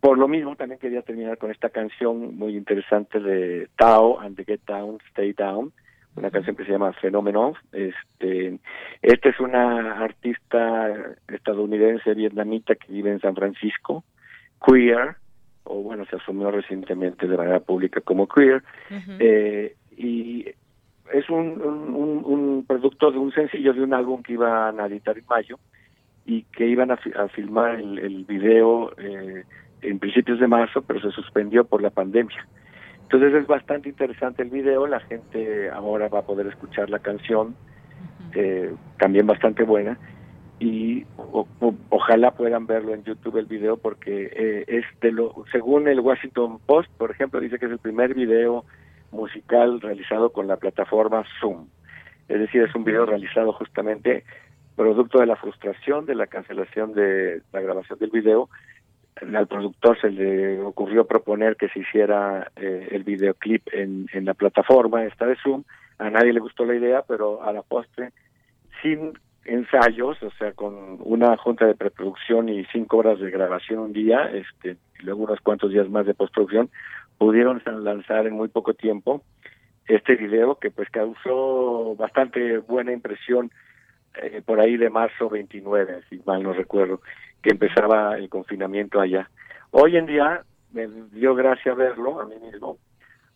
por lo mismo también quería terminar con esta canción muy interesante de Tao and the Get Down, Stay Down, una canción que se llama Fenómeno. Este, esta es una artista estadounidense vietnamita que vive en San Francisco, queer, o bueno, se asumió recientemente de manera pública como queer, eh, y es un, un, un- un producto de un sencillo de un álbum que iban a editar en mayo y que iban a, fi- a filmar el, el video eh, en principios de marzo, pero se suspendió por la pandemia. Entonces es bastante interesante el video, la gente ahora va a poder escuchar la canción, eh, también bastante buena, y o- o- ojalá puedan verlo en YouTube el video porque eh, es de lo, según el Washington Post, por ejemplo, dice que es el primer video musical realizado con la plataforma Zoom. Es decir, es un video realizado justamente producto de la frustración de la cancelación de la grabación del video. Al productor se le ocurrió proponer que se hiciera eh, el videoclip en, en la plataforma esta de Zoom. A nadie le gustó la idea, pero a la postre, sin ensayos, o sea, con una junta de preproducción y cinco horas de grabación un día, este, y luego unos cuantos días más de postproducción, pudieron lanzar en muy poco tiempo este video que pues causó bastante buena impresión eh, por ahí de marzo 29, si mal no recuerdo, que empezaba el confinamiento allá. Hoy en día me dio gracia verlo a mí mismo,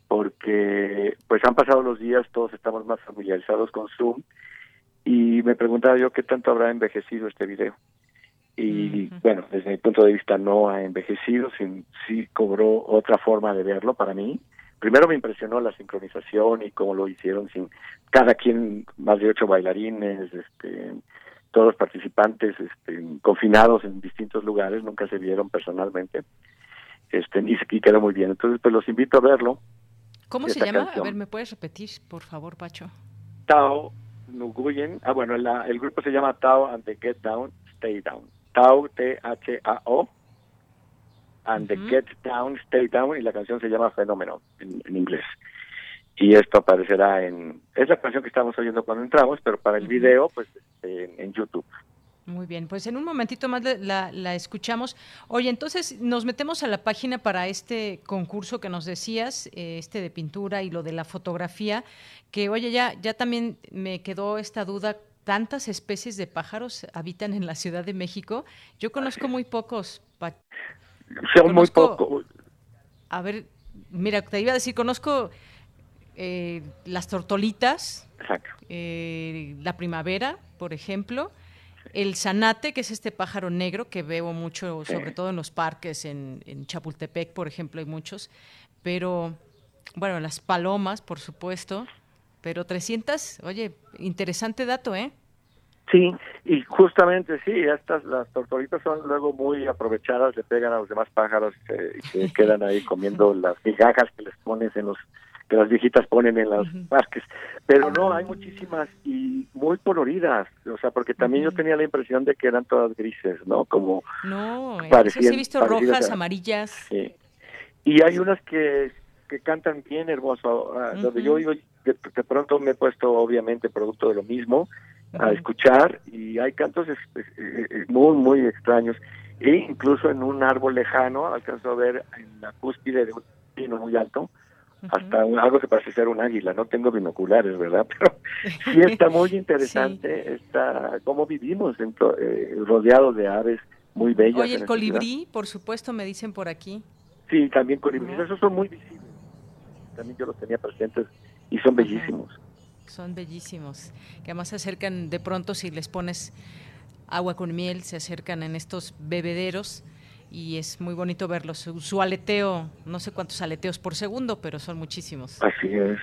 porque pues han pasado los días, todos estamos más familiarizados con Zoom, y me preguntaba yo qué tanto habrá envejecido este video. Y bueno, desde mi punto de vista no ha envejecido, sí, sí cobró otra forma de verlo para mí. Primero me impresionó la sincronización y cómo lo hicieron sin cada quien, más de ocho bailarines, este, todos los participantes este, confinados en distintos lugares, nunca se vieron personalmente, este, y, y quedó muy bien. Entonces, pues los invito a verlo. ¿Cómo se llama? canción. A ver, ¿me puedes repetir, por favor, Pacho? Tao Nguyen, ah bueno, la- el grupo se llama Tao and the Get Down, Stay Down. Tao, T-H-A-O, and the Get Down, Stay Down, y la canción se llama Fenómeno en, en inglés. Y esto aparecerá en, es la canción que estamos oyendo cuando entramos, pero para el video, pues este, en, en YouTube. Muy bien, pues en un momentito más la, la escuchamos. Oye, entonces nos metemos a la página para este concurso que nos decías, eh, este de pintura y lo de la fotografía, que oye, ya, ya también me quedó esta duda, ¿tantas especies de pájaros habitan en la Ciudad de México? Yo conozco muy pocos. Son muy pocos. A ver, mira, te iba a decir, conozco eh, las tortolitas, eh, la primavera, por ejemplo, el zanate, que es este pájaro negro que veo mucho, sobre todo en los parques, en, en Chapultepec, por ejemplo, hay muchos, pero bueno, las palomas, por supuesto, pero 300, oye, interesante dato, ¿eh? Sí, y justamente sí, estas las tortolitas son luego muy aprovechadas, le pegan a los demás pájaros y se, y se quedan ahí comiendo las migajas que les pones en los que las viejitas ponen en los parques. Pero no, hay muchísimas y muy coloridas, o sea, porque también yo tenía la impresión de que eran todas grises, ¿no? Como No, Parecían- esas he visto rojas, a- amarillas. Sí. Y hay unas que, que cantan bien hermoso. ah, Donde yo vivo, de, de pronto me he puesto, obviamente, producto de lo mismo, a escuchar y hay cantos es- es- eh, eh, muy, muy extraños. E incluso en un árbol lejano alcanzo a ver en la cúspide de un pino muy alto hasta un- algo que parece ser un águila. No tengo binoculares, ¿verdad? Pero sí está muy interesante está cómo vivimos en to- eh, rodeados de aves muy bellas. Oye, el ciudad. colibrí, por supuesto, me dicen por aquí. Sí, también colibríes, esos son muy visibles. También yo los tenía presentes y son bellísimos. Son bellísimos, que además se acercan de pronto si les pones agua con miel, se acercan en estos bebederos y es muy bonito verlos. Su, su aleteo, no sé cuántos aleteos por segundo, pero son muchísimos. Así es.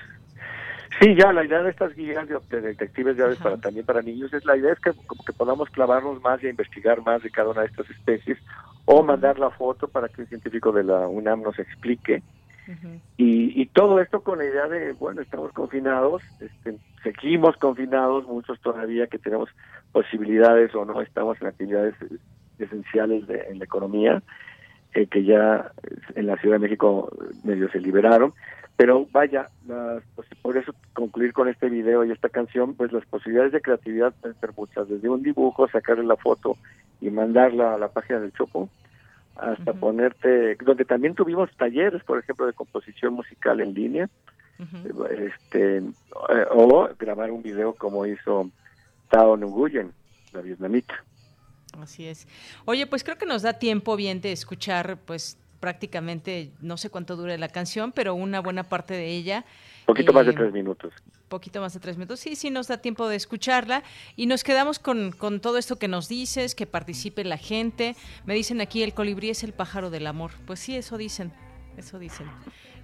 Sí, ya la idea de estas guías de, de detectives de aves para también para niños es la idea es que como que podamos clavarnos más y a investigar más de cada una de estas especies o mandar la foto para que un científico de la UNAM nos explique y, y todo esto con la idea de, bueno, estamos confinados, este, seguimos confinados, muchos todavía que tenemos posibilidades o no estamos en actividades esenciales de, en la economía, eh, que ya en la Ciudad de México medio se liberaron, Pero vaya, las, pues, por eso concluir con este video y esta canción, pues las posibilidades de creatividad pueden ser muchas, desde un dibujo, sacarle la foto y mandarla a la página del Chopo, hasta ponerte, donde también tuvimos talleres, por ejemplo, de composición musical en línea, este eh, o grabar un video como hizo Tao Nguyen, la vietnamita. Así es. Oye, pues creo que nos da tiempo bien de escuchar, pues prácticamente, no sé cuánto dure la canción, pero una buena parte de ella. Poquito más de Eh, tres minutos. Poquito más de tres minutos. Sí, sí, nos da tiempo de escucharla. Y nos quedamos con, con todo esto que nos dices, que participe la gente. Me dicen aquí, el colibrí es el pájaro del amor. Pues sí, eso dicen. Eso dicen.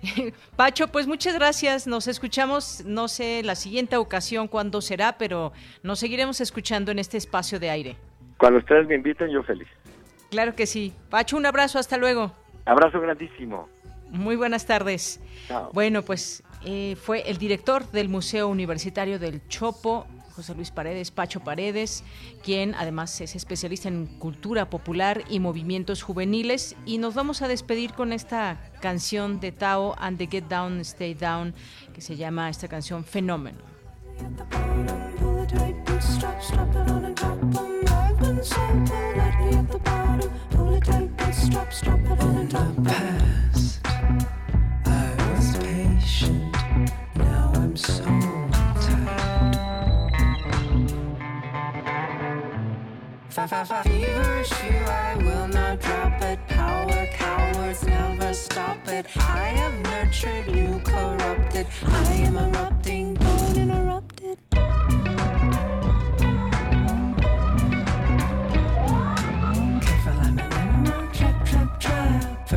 Pacho, pues muchas gracias. Nos escuchamos, no sé, la siguiente ocasión cuándo será, pero nos seguiremos escuchando en este espacio de aire. Cuando ustedes me inviten, yo feliz. Claro que sí. Pacho, un abrazo, hasta luego. Abrazo grandísimo. Muy buenas tardes. Chao. Bueno, pues eh, fue el director del Museo Universitario del Chopo, José Luis Paredes, Pacho Paredes, quien además es especialista en cultura popular y movimientos juveniles. Y nos vamos a despedir con esta canción de Tao and the Get Down, Stay Down, que se llama esta canción Fenómeno. Stop, drop 'em. past, I was patient. Now I'm so tired. Feverish I will not drop it. Power never stop it. I have nurtured you, corrupted. I am erupting, don't.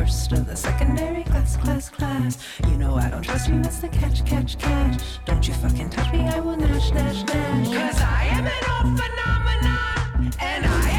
First of the secondary class, class, class. You know I don't trust you, that's the catch, catch, catch. Don't you fucking touch me, I will nash, nash, nash. Cause I am an old phenomenon. And I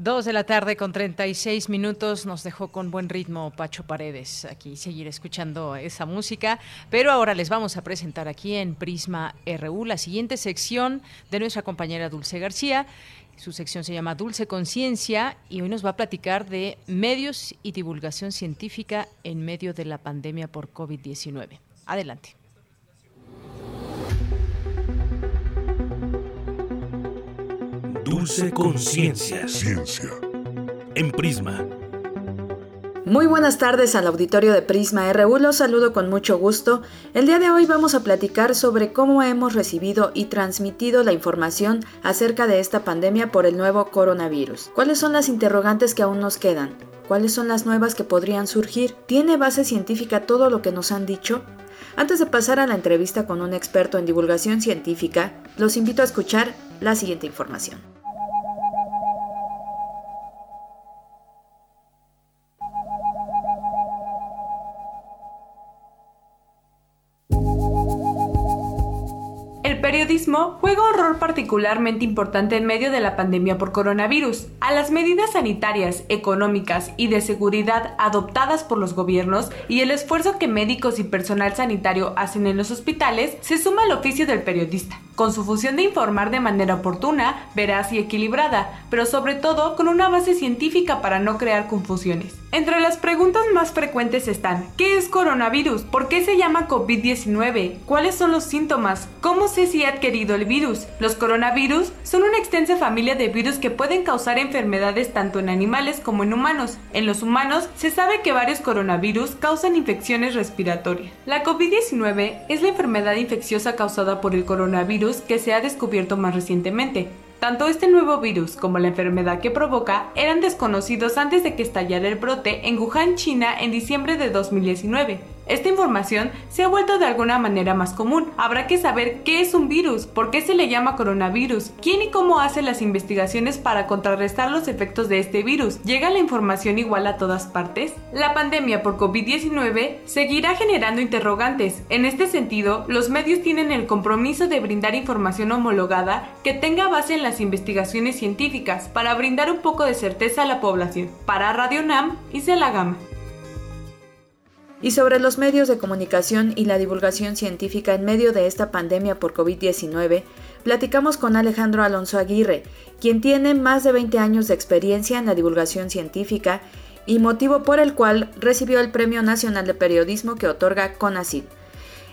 Dos de la tarde con 36 minutos nos dejó con buen ritmo Pacho Paredes. Aquí seguir escuchando esa música. Pero ahora les vamos a presentar aquí en Prisma RU la siguiente sección de nuestra compañera Dulce García. Su sección se llama Dulce Conciencia y hoy nos va a platicar de medios y divulgación científica en medio de la pandemia por COVID-19. Adelante. Dulce Conciencia. Ciencia. En Prisma. Muy buenas tardes al auditorio de Prisma RU, los saludo con mucho gusto. El día de hoy vamos a platicar sobre cómo hemos recibido y transmitido la información acerca de esta pandemia por el nuevo coronavirus. ¿Cuáles son las interrogantes que aún nos quedan? ¿Cuáles son las nuevas que podrían surgir? ¿Tiene base científica todo lo que nos han dicho? Antes de pasar a la entrevista con un experto en divulgación científica, los invito a escuchar la siguiente información. Periodismo juega un rol particularmente importante en medio de la pandemia por coronavirus. A las medidas sanitarias, económicas y de seguridad adoptadas por los gobiernos y el esfuerzo que médicos y personal sanitario hacen en los hospitales, se suma el oficio del periodista, con su función de informar de manera oportuna, veraz y equilibrada, pero sobre todo con una base científica para no crear confusiones. Entre las preguntas más frecuentes están, ¿qué es coronavirus? ¿Por qué se llama COVID-19? ¿Cuáles son los síntomas? ¿Cómo sé si he adquirido el virus? Los coronavirus son una extensa familia de virus que pueden causar enfermedades tanto en animales como en humanos. En los humanos se sabe que varios coronavirus causan infecciones respiratorias. La COVID-19 es la enfermedad infecciosa causada por el coronavirus que se ha descubierto más recientemente. Tanto este nuevo virus como la enfermedad que provoca eran desconocidos antes de que estallara el brote en Wuhan, China, en diciembre de 2019. Esta información se ha vuelto de alguna manera más común. Habrá que saber qué es un virus, por qué se le llama coronavirus, quién y cómo hace las investigaciones para contrarrestar los efectos de este virus. ¿Llega la información igual a todas partes? La pandemia por COVID-19 seguirá generando interrogantes. En este sentido, los medios tienen el compromiso de brindar información homologada que tenga base en las investigaciones científicas para brindar un poco de certeza a la población. Para Radio NAM, la Gama y sobre los medios de comunicación y la divulgación científica en medio de esta pandemia por COVID-19, platicamos con Alejandro Alonso Aguirre, quien tiene más de 20 años de experiencia en la divulgación científica y motivo por el cual recibió el Premio Nacional de Periodismo que otorga CONACYT.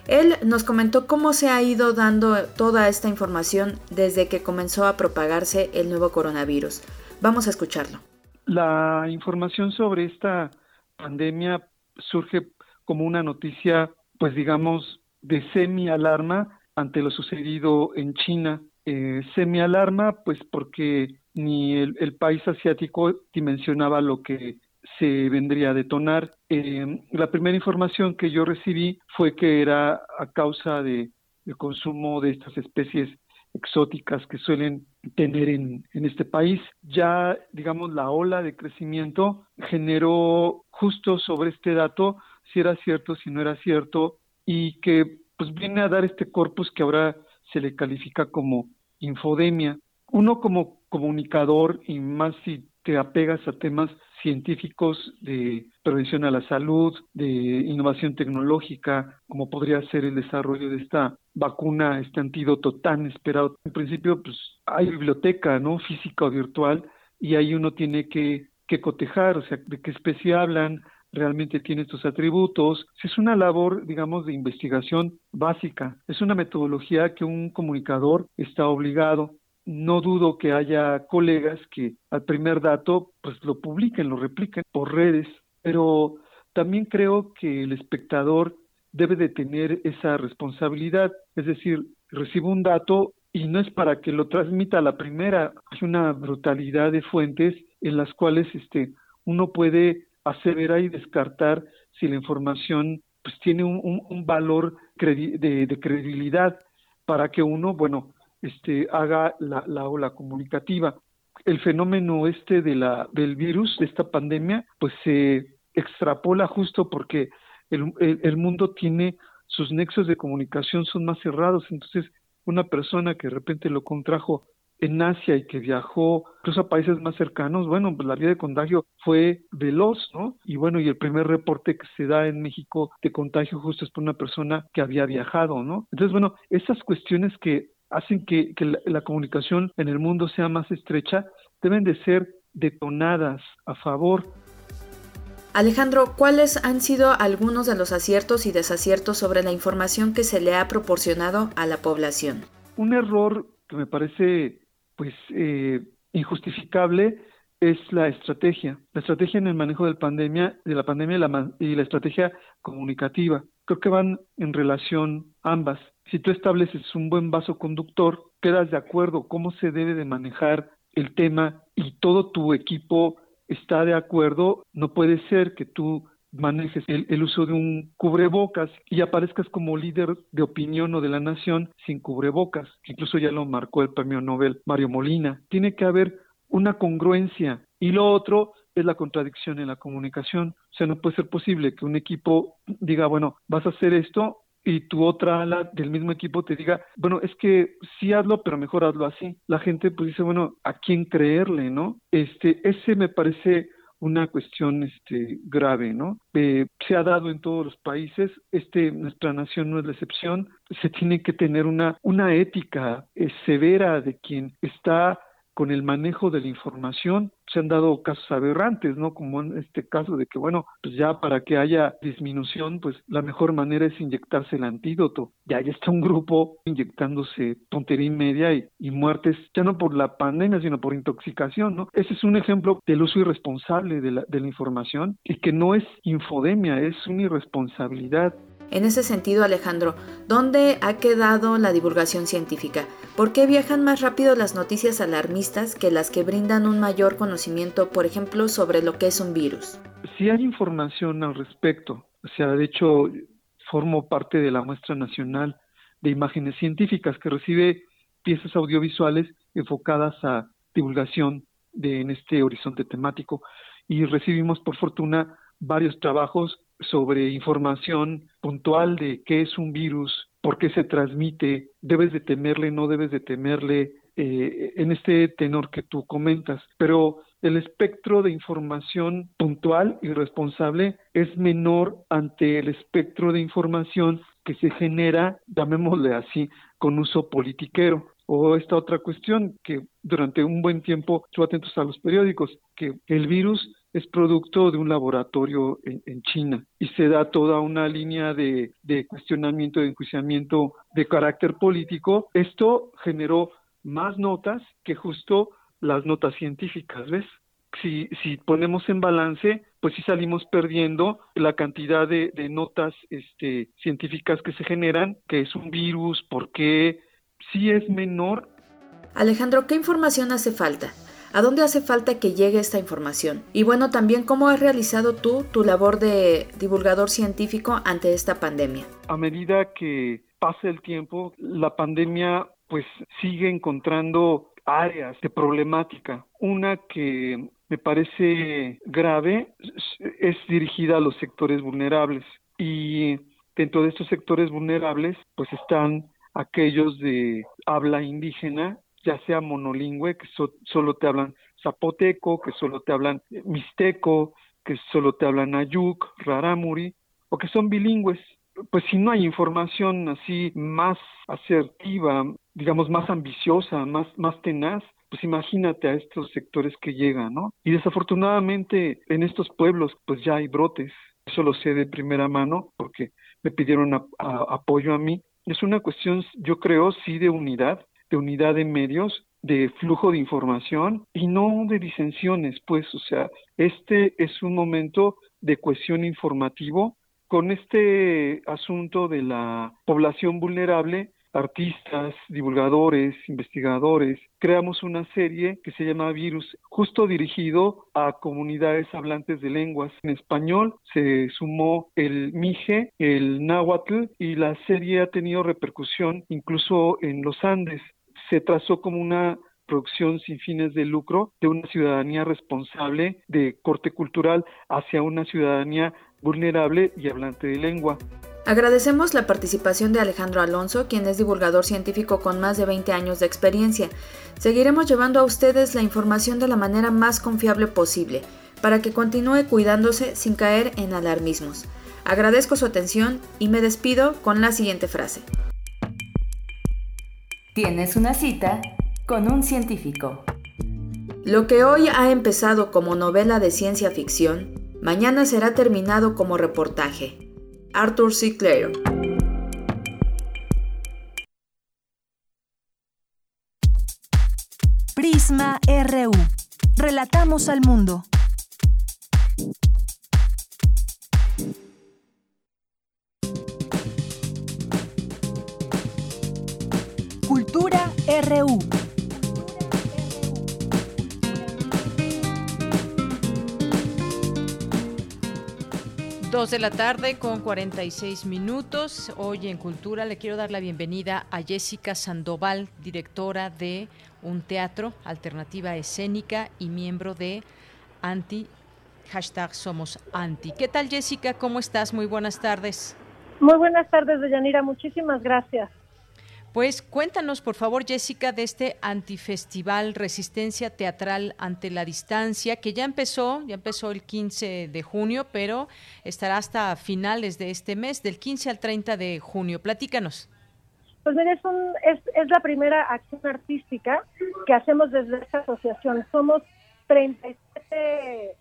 Él nos comentó cómo se ha ido dando toda esta información desde que comenzó a propagarse el nuevo coronavirus. Vamos a escucharlo. La información sobre esta pandemia surge como una noticia, pues digamos, de semi-alarma ante lo sucedido en China. Eh, semi-alarma, pues porque ni el, país asiático dimensionaba lo que se vendría a detonar. Eh, la primera información que yo recibí fue que era a causa de, del consumo de estas especies exóticas que suelen tener en, en, este país. Ya, digamos, la ola de crecimiento generó justo sobre este dato si era cierto, si no era cierto, y que pues viene a dar este corpus que ahora se le califica como infodemia. Uno como comunicador, y más si te apegas a temas científicos de prevención a la salud, de innovación tecnológica, como podría ser el desarrollo de esta vacuna, este antídoto tan esperado. En principio, pues hay biblioteca, ¿no? Física o virtual, y ahí uno tiene que, que cotejar, o sea, de qué especie hablan, realmente tiene estos atributos. Es una labor, digamos, de investigación básica. Es una metodología que un comunicador está obligado. No dudo que haya colegas que al primer dato pues lo publiquen, lo repliquen por redes, pero también creo que el espectador debe de tener esa responsabilidad, es decir, recibo un dato y no es para que lo transmita a la primera, hay una brutalidad de fuentes en las cuales este uno puede aseverar y descartar si la información pues tiene un, valor de, credibilidad para que uno, bueno, este, haga la, la ola comunicativa. El fenómeno este de la, del virus, de esta pandemia, pues se extrapola justo porque el, el mundo tiene sus nexos de comunicación son más cerrados, entonces una persona que de repente lo contrajo en Asia y que viajó incluso a países más cercanos, bueno, pues la vía de contagio fue veloz, ¿no? Y bueno, y el primer reporte que se da en México de contagio justo es por una persona que había viajado, ¿no? Entonces, bueno, esas cuestiones que hacen que, la, comunicación en el mundo sea más estrecha deben de ser detonadas a favor Alejandro, ¿cuáles han sido algunos de los aciertos y desaciertos sobre la información que se le ha proporcionado a la población? Un error que me parece pues eh, injustificable es la estrategia, la estrategia en el manejo de, pandemia, de la pandemia y la, estrategia comunicativa. Creo que van en relación ambas. Si tú estableces un buen vaso conductor, quedas de acuerdo cómo se debe de manejar el tema y todo tu equipo está de acuerdo, no puede ser que tú manejes el, uso de un cubrebocas y aparezcas como líder de opinión o de la nación sin cubrebocas, incluso ya lo marcó el premio Nobel Mario Molina. Tiene que haber una congruencia y lo otro es la contradicción en la comunicación. O sea, no puede ser posible que un equipo diga, bueno, vas a hacer esto y tu otra ala del mismo equipo te diga, bueno, es que sí hazlo, pero mejor hazlo así. La gente pues dice, bueno, ¿a quién creerle, no? Este, ese me parece una cuestión este, grave, ¿no? Eh, se ha dado en todos los países, este, nuestra nación no es la excepción, se tiene que tener una, una ética eh, severa de quien está con el manejo de la información se han dado casos aberrantes, ¿no? Como en este caso de que, bueno, pues ya para que haya disminución, pues la mejor manera es inyectarse el antídoto. Ya, ya está un grupo inyectándose tontería y media y, y muertes, ya no por la pandemia, sino por intoxicación, ¿no? Ese es un ejemplo del uso irresponsable de la, de la información y que no es infodemia, es una irresponsabilidad. En ese sentido, Alejandro, ¿dónde ha quedado la divulgación científica? ¿Por qué viajan más rápido las noticias alarmistas que las que brindan un mayor conocimiento, por ejemplo, sobre lo que es un virus? Si hay información al respecto, o sea, de hecho, formo parte de la muestra nacional de imágenes científicas que recibe piezas audiovisuales enfocadas a divulgación de, en este horizonte temático y recibimos, por fortuna, varios trabajos sobre información puntual de qué es un virus, por qué se transmite, debes de temerle, no debes de temerle, eh, en este tenor que tú comentas. Pero el espectro de información puntual y responsable es menor ante el espectro de información que se genera, llamémosle así, con uso politiquero. O esta otra cuestión que durante un buen tiempo estuve atentos a los periódicos, que el virus es producto de un laboratorio en, China y se da toda una línea de, cuestionamiento, de enjuiciamiento de carácter político. Esto generó más notas que justo las notas científicas, ¿ves? Si, si ponemos en balance, pues sí salimos perdiendo la cantidad de, notas este, científicas que se generan, que es un virus, por qué, sí es menor. Alejandro, ¿qué información hace falta? ¿A dónde hace falta que llegue esta información? Y bueno, también cómo has realizado tú tu labor de divulgador científico ante esta pandemia. A medida que pasa el tiempo, la pandemia pues sigue encontrando áreas de problemática. Una que me parece grave es dirigida a los sectores vulnerables y dentro de estos sectores vulnerables pues están aquellos de habla indígena ya sea monolingüe, que solo te hablan zapoteco, que solo te hablan mixteco, que solo te hablan ayuk, raramuri, o que son bilingües. Pues si no hay información así más asertiva, digamos más ambiciosa, más, más tenaz, pues imagínate a estos sectores que llegan, ¿no? Y desafortunadamente en estos pueblos pues ya hay brotes, eso lo sé de primera mano porque me pidieron apoyo a mí. Es una cuestión, yo creo, sí de unidad, de unidad de medios, de flujo de información y no de disensiones, pues, o sea, este es un momento de cohesión informativo. Con este asunto de la población vulnerable, artistas, divulgadores, investigadores, creamos una serie que se llama Virus, justo dirigido a comunidades hablantes de lenguas. En español se sumó el Mije, el Náhuatl, y la serie ha tenido repercusión incluso en los Andes se trazó como una producción sin fines de lucro de una ciudadanía responsable de corte cultural hacia una ciudadanía vulnerable y hablante de lengua. Agradecemos la participación de Alejandro Alonso, quien es divulgador científico con más de 20 años de experiencia. Seguiremos llevando a ustedes la información de la manera más confiable posible, para que continúe cuidándose sin caer en alarmismos. Agradezco su atención y me despido con la siguiente frase. Tienes una cita con un científico. Lo que hoy ha empezado como novela de ciencia ficción, mañana será terminado como reportaje. Arthur C. Clarke. Prisma RU. Relatamos al mundo. RU. Dos de la tarde con 46 minutos. Hoy en Cultura le quiero dar la bienvenida a Jessica Sandoval, directora de un teatro, alternativa escénica y miembro de Anti, hashtag Somos Anti. ¿Qué tal Jessica? ¿Cómo estás? Muy buenas tardes. Muy buenas tardes, Deyanira. Muchísimas gracias. Pues cuéntanos, por favor, Jessica, de este antifestival Resistencia Teatral ante la Distancia, que ya empezó, ya empezó el 15 de junio, pero estará hasta finales de este mes, del 15 al 30 de junio. Platícanos. Pues mira, es, es, es la primera acción artística que hacemos desde esta asociación. Somos 37,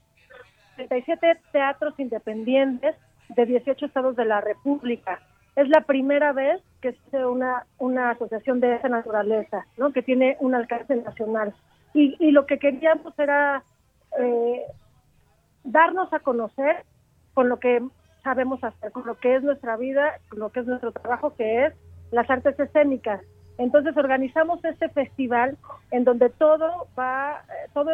37 teatros independientes de 18 estados de la República es la primera vez que se una, una asociación de esa naturaleza, ¿no? que tiene un alcance nacional. Y, y lo que queríamos era eh, darnos a conocer con lo que sabemos hacer, con lo que es nuestra vida, con lo que es nuestro trabajo, que es las artes escénicas. Entonces organizamos este festival en donde todo va, todo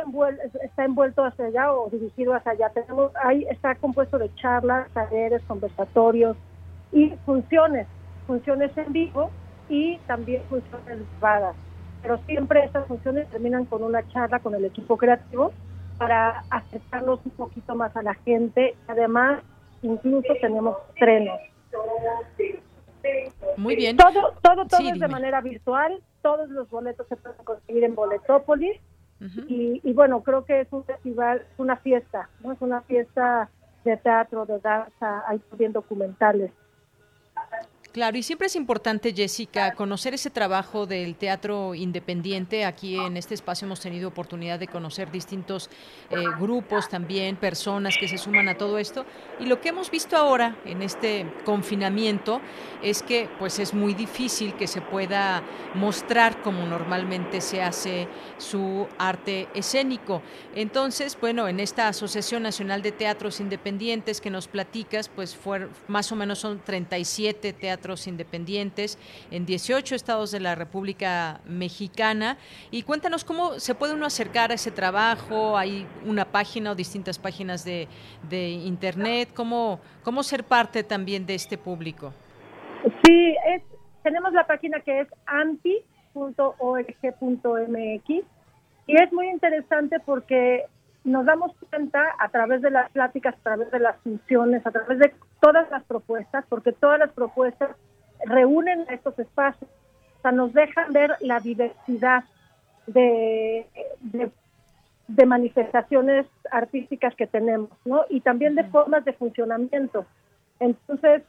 está envuelto hacia allá o dirigido hacia allá. Tenemos, ahí está compuesto de charlas, talleres, conversatorios, y funciones, funciones en vivo y también funciones grabadas. Pero siempre estas funciones terminan con una charla con el equipo creativo para acercarnos un poquito más a la gente. Además, incluso tenemos trenes. Muy bien. Todo, todo, todo es de manera virtual. Todos los boletos se pueden conseguir en Boletópolis. y, y, bueno, creo que es un festival, es una fiesta, ¿no? Es una fiesta de teatro, de danza, hay también documentales. Claro, y siempre es importante, Jessica, conocer ese trabajo del teatro independiente. Aquí en este espacio hemos tenido oportunidad de conocer distintos eh, grupos también, personas que se suman a todo esto. Y lo que hemos visto ahora en este confinamiento es que pues es muy difícil que se pueda mostrar como normalmente se hace su arte escénico. Entonces, bueno, en esta Asociación Nacional de Teatros Independientes que nos platicas, pues fue, más o menos son 37 teatros independientes en 18 estados de la República Mexicana. Y cuéntanos cómo se puede uno acercar a ese trabajo. Hay una página o distintas páginas de, de Internet. ¿Cómo, ¿Cómo ser parte también de este público? Sí, es, tenemos la página que es anti.org.mx y es muy interesante porque nos damos cuenta a través de las pláticas, a través de las funciones, a través de todas las propuestas, porque todas las propuestas reúnen estos espacios, o sea, nos dejan ver la diversidad de, de, manifestaciones artísticas que tenemos, ¿no? Y también de formas de funcionamiento. Entonces,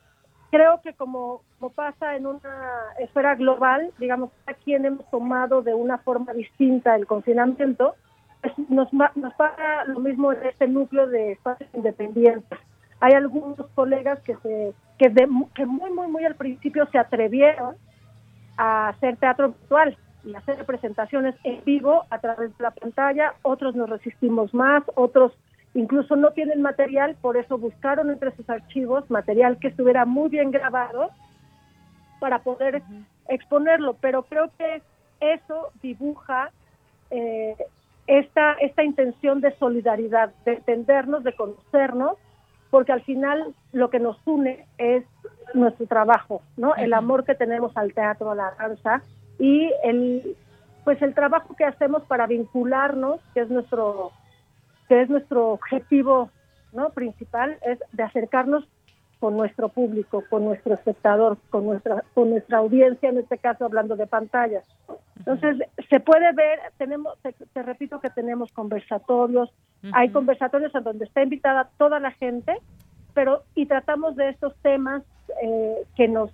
creo que como, como pasa en una esfera global, digamos, a quien hemos tomado de una forma distinta el confinamiento, pues nos, nos pasa lo mismo en este núcleo de espacios independientes. Hay algunos colegas que se que, de, que muy muy muy al principio se atrevieron a hacer teatro virtual y hacer presentaciones en vivo a través de la pantalla, otros nos resistimos más, otros incluso no tienen material, por eso buscaron entre sus archivos material que estuviera muy bien grabado para poder exponerlo, pero creo que eso dibuja eh, esta, esta intención de solidaridad, de entendernos, de conocernos, porque al final lo que nos une es nuestro trabajo, ¿no? El amor que tenemos al teatro, a la danza y el pues el trabajo que hacemos para vincularnos, que es nuestro que es nuestro objetivo, ¿no? principal es de acercarnos con nuestro público, con nuestro espectador, con nuestra con nuestra audiencia, en este caso hablando de pantallas. Entonces, se puede ver, tenemos te, repito que tenemos conversatorios, hay conversatorios en donde está invitada toda la gente, pero y tratamos de estos temas eh, que nos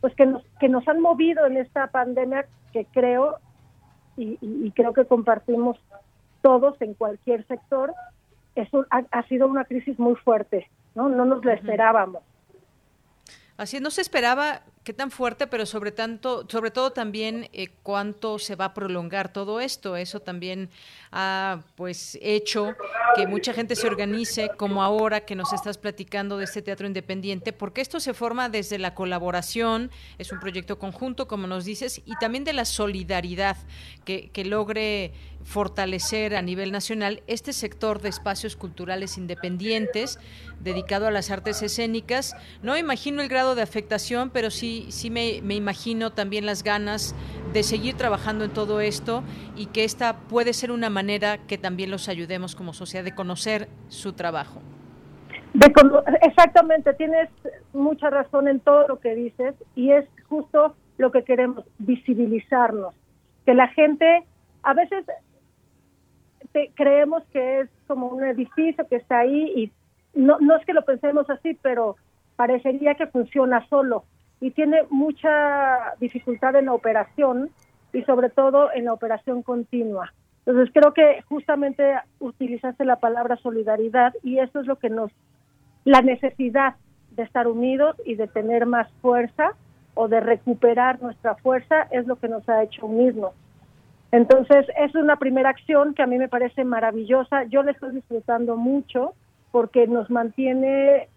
pues que nos que nos han movido en esta pandemia que creo y, y, creo que compartimos todos en cualquier sector es ha, ha sido una crisis muy fuerte ¿no? No nos lo esperábamos. Así no se esperaba qué tan fuerte, pero sobre tanto, sobre todo también eh, cuánto se va a prolongar todo esto. Eso también ha pues hecho que mucha gente se organice, como ahora que nos estás platicando de este teatro independiente, porque esto se forma desde la colaboración, es un proyecto conjunto, como nos dices, y también de la solidaridad que, que logre fortalecer a nivel nacional este sector de espacios culturales independientes dedicado a las artes escénicas. No imagino el grado de afectación, pero sí sí, me, me, imagino también las ganas de seguir trabajando en todo esto y que esta puede ser una manera que también los ayudemos como sociedad de conocer su trabajo. exactamente, tienes mucha razón en todo lo que dices y es justo lo que queremos, visibilizarnos, que la gente, a veces creemos que es como un edificio que está ahí y no, no es que lo pensemos así, pero parecería que funciona solo y tiene mucha dificultad en la operación y sobre todo en la operación continua. Entonces creo que justamente utilizaste la palabra solidaridad y eso es lo que nos, la necesidad de estar unidos y de tener más fuerza o de recuperar nuestra fuerza es lo que nos ha hecho unirnos. Entonces es una primera acción que a mí me parece maravillosa. Yo la estoy disfrutando mucho porque nos mantiene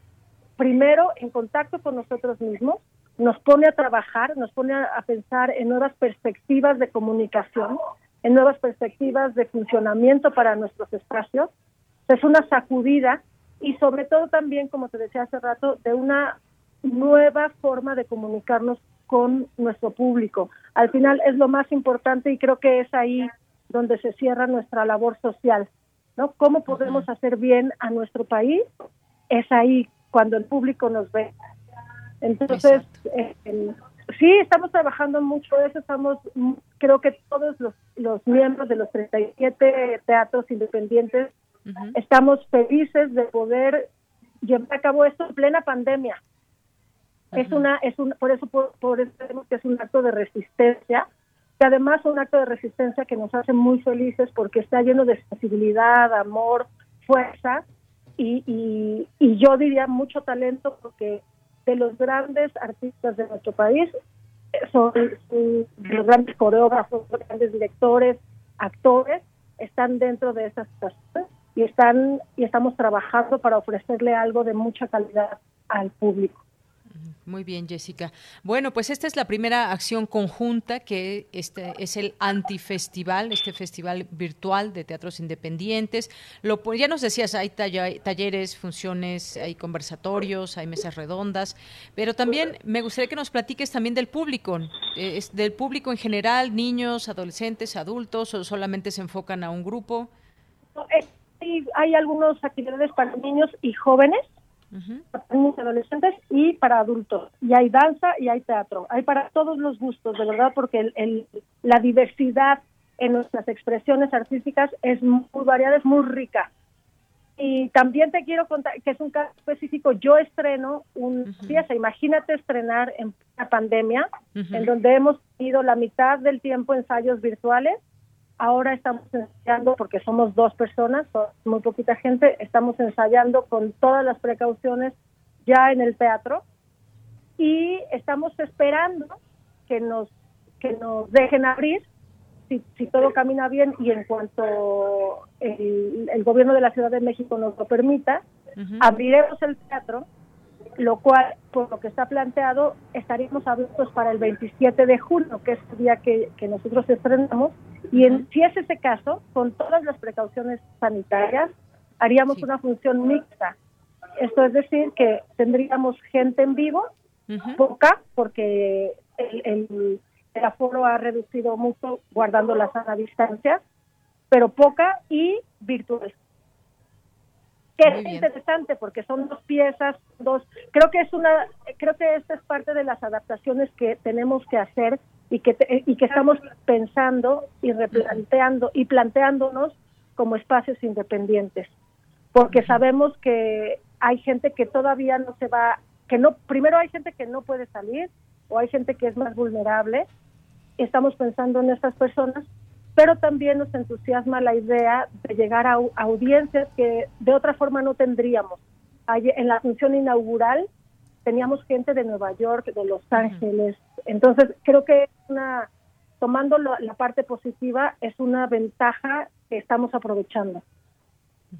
primero en contacto con nosotros mismos, nos pone a trabajar, nos pone a, pensar en nuevas perspectivas de comunicación, en nuevas perspectivas de funcionamiento para nuestros espacios. Es una sacudida y sobre todo también, como te decía hace rato, de una nueva forma de comunicarnos con nuestro público. Al final es lo más importante y creo que es ahí donde se cierra nuestra labor social, ¿no? ¿Cómo podemos hacer bien a nuestro país? Es ahí cuando el público nos ve. Entonces, eh, sí, estamos trabajando mucho eso, estamos, creo que todos los, los miembros de los 37 teatros independientes estamos felices de poder llevar a cabo esto en plena pandemia. Es una, es un, por eso, por, eso que es un acto de resistencia, que además un acto de resistencia que nos hace muy felices porque está lleno de sensibilidad, amor, fuerza y, y, yo diría mucho talento porque de los grandes artistas de nuestro país son, los grandes coreógrafos, los grandes directores, actores, están dentro de esas situaciones y están y estamos trabajando para ofrecerle algo de mucha calidad al público. Muy bien, Jessica. Bueno, pues esta es la primera acción conjunta que este es el antifestival, este festival virtual de teatros independientes. Lo ya nos decías, hay talleres, funciones, hay conversatorios, hay mesas redondas, pero también me gustaría que nos platiques también del público, eh, del público en general, niños, adolescentes, adultos, o solamente se enfocan a un grupo. Hay, hay actividades para niños y jóvenes para niños y adolescentes y para adultos. Y hay danza y hay teatro. Hay para todos los gustos, de verdad, porque el, la diversidad en nuestras expresiones artísticas es muy variada, es muy rica. Y también te quiero contar que es un caso específico. Yo estreno un pieza. Imagínate estrenar en una pandemia, en donde hemos tenido la mitad del tiempo ensayos virtuales Ahora estamos ensayando, porque somos dos personas, muy poquita gente, estamos ensayando con todas las precauciones ya en el teatro y estamos esperando que nos que nos dejen abrir si, si todo camina bien y en cuanto el, el, gobierno de la Ciudad de México nos lo permita, abriremos el teatro lo cual, por lo que está planteado, estaríamos abiertos para el 27 de junio, que es el día que, nosotros estrenamos, y en, si es ese caso, con todas las precauciones sanitarias, haríamos una función mixta. Esto es decir, que tendríamos gente en vivo, poca, porque el, el, el, aforo ha reducido mucho guardando la sana distancia, pero poca y virtual que es interesante porque son dos piezas, dos, creo que es una, creo que esta es parte de las adaptaciones que tenemos que hacer y que y que estamos pensando y replanteando y planteándonos como espacios independientes, porque sabemos que hay gente que todavía no se va, que no, primero hay gente que no puede salir o hay gente que es más vulnerable. Estamos pensando en estas personas pero también nos entusiasma la idea de llegar a, audiencias que de otra forma no tendríamos. En la función inaugural teníamos gente de Nueva York, de Los Ángeles, entonces creo que una, tomando la parte positiva es una ventaja que estamos aprovechando.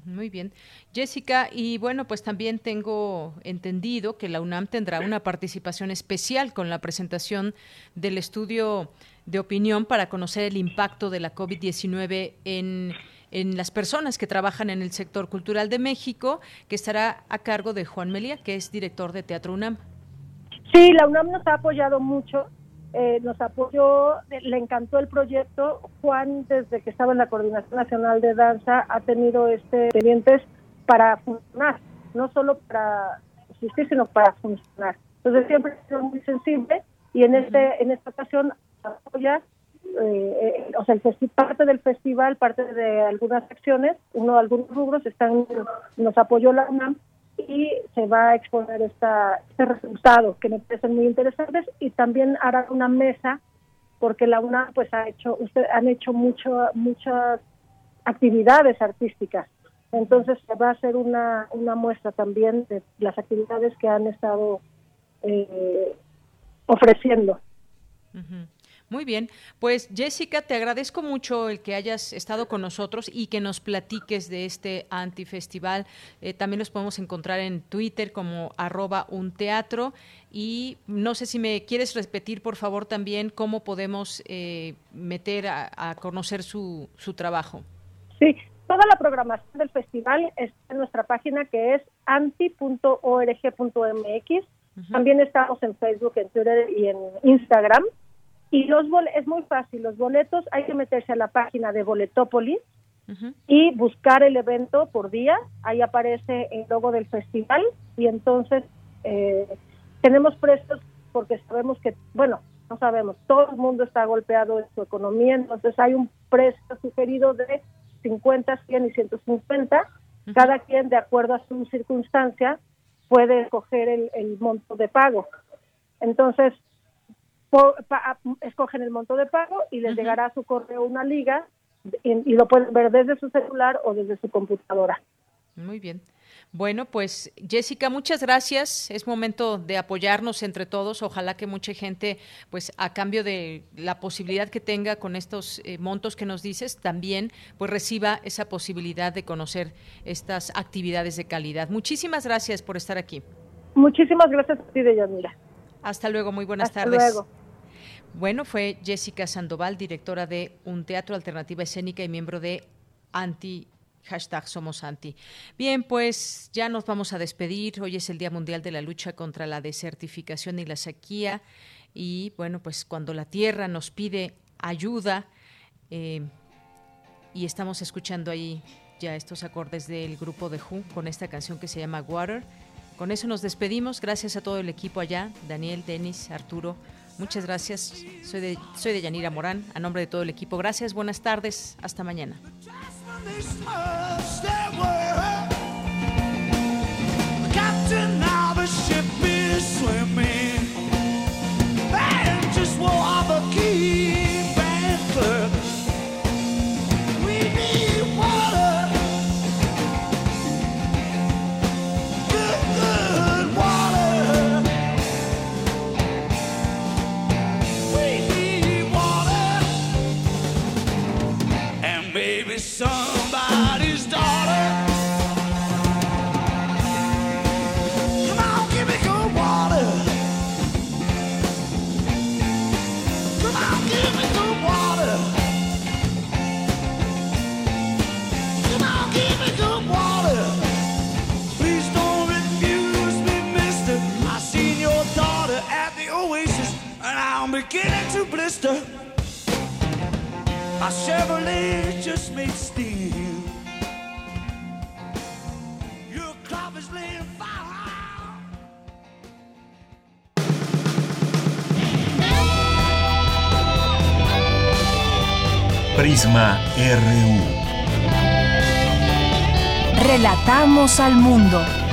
Muy bien. Jessica, y bueno, pues también tengo entendido que la UNAM tendrá una participación especial con la presentación del estudio de opinión para conocer el impacto de la COVID-19 en, en las personas que trabajan en el sector cultural de México, que estará a cargo de Juan Melía, que es director de Teatro UNAM. Sí, la UNAM nos ha apoyado mucho, eh, nos apoyó, le encantó el proyecto. Juan, desde que estaba en la Coordinación Nacional de Danza, ha tenido este pendientes para funcionar. no solo para existir, sino para funcionar. Entonces siempre he sido muy sensible y en este en esta ocasión apoya eh, o sea, el parte del festival, parte de algunas secciones, uno algunos rubros están nos apoyó la UNAM y se va a exponer esta, este resultado que me parecen muy interesantes y también hará una mesa porque la UNAM pues ha hecho usted han hecho mucho muchas actividades artísticas. Entonces se va a hacer una, una muestra también de las actividades que han estado eh, ofreciendo muy bien, pues Jessica, te agradezco mucho el que hayas estado con nosotros y que nos platiques de este antifestival. Eh, también los podemos encontrar en Twitter como arroba un teatro y no sé si me quieres repetir, por favor, también cómo podemos eh, meter a, conocer su, su trabajo. Sí, toda la programación del festival está en nuestra página que es anti.org.mx. También estamos en Facebook, en Twitter y en Instagram. Y los es muy fácil, los boletos hay que meterse a la página de Boletópolis y buscar el evento por día, ahí aparece el logo del festival y entonces eh, tenemos precios porque sabemos que, bueno, no sabemos, todo el mundo está golpeado en su economía, entonces hay un precio sugerido de 50, 100 y 150, cada quien de acuerdo a su circunstancia puede escoger el, el monto de pago. Entonces, escogen el monto de pago y les llegará a su correo una liga y, lo pueden ver desde su celular o desde su computadora. Muy bien. Bueno, pues Jessica, muchas gracias. Es momento de apoyarnos entre todos. Ojalá que mucha gente, pues a cambio de la posibilidad que tenga con estos eh, montos que nos dices, también pues reciba esa posibilidad de conocer estas actividades de calidad. Muchísimas gracias por estar aquí. Muchísimas gracias a ti, Deyanira. Hasta luego, muy buenas Hasta tardes. Luego. Bueno, fue Jessica Sandoval, directora de Un Teatro Alternativa Escénica y miembro de Anti Hashtag Somos Anti. Bien, pues ya nos vamos a despedir. Hoy es el Día Mundial de la Lucha contra la Desertificación y la Sequía. Y bueno, pues cuando la tierra nos pide ayuda, eh, y estamos escuchando ahí ya estos acordes del grupo de Who con esta canción que se llama Water. Con eso nos despedimos. Gracias a todo el equipo allá, Daniel, Denis, Arturo. Muchas gracias. Soy de, soy de Yanira Morán, a nombre de todo el equipo. Gracias, buenas tardes, hasta mañana. To blister. My Chevrolet just made steel. Your crop is laying fire. Prisma RU. Relatamos al mundo.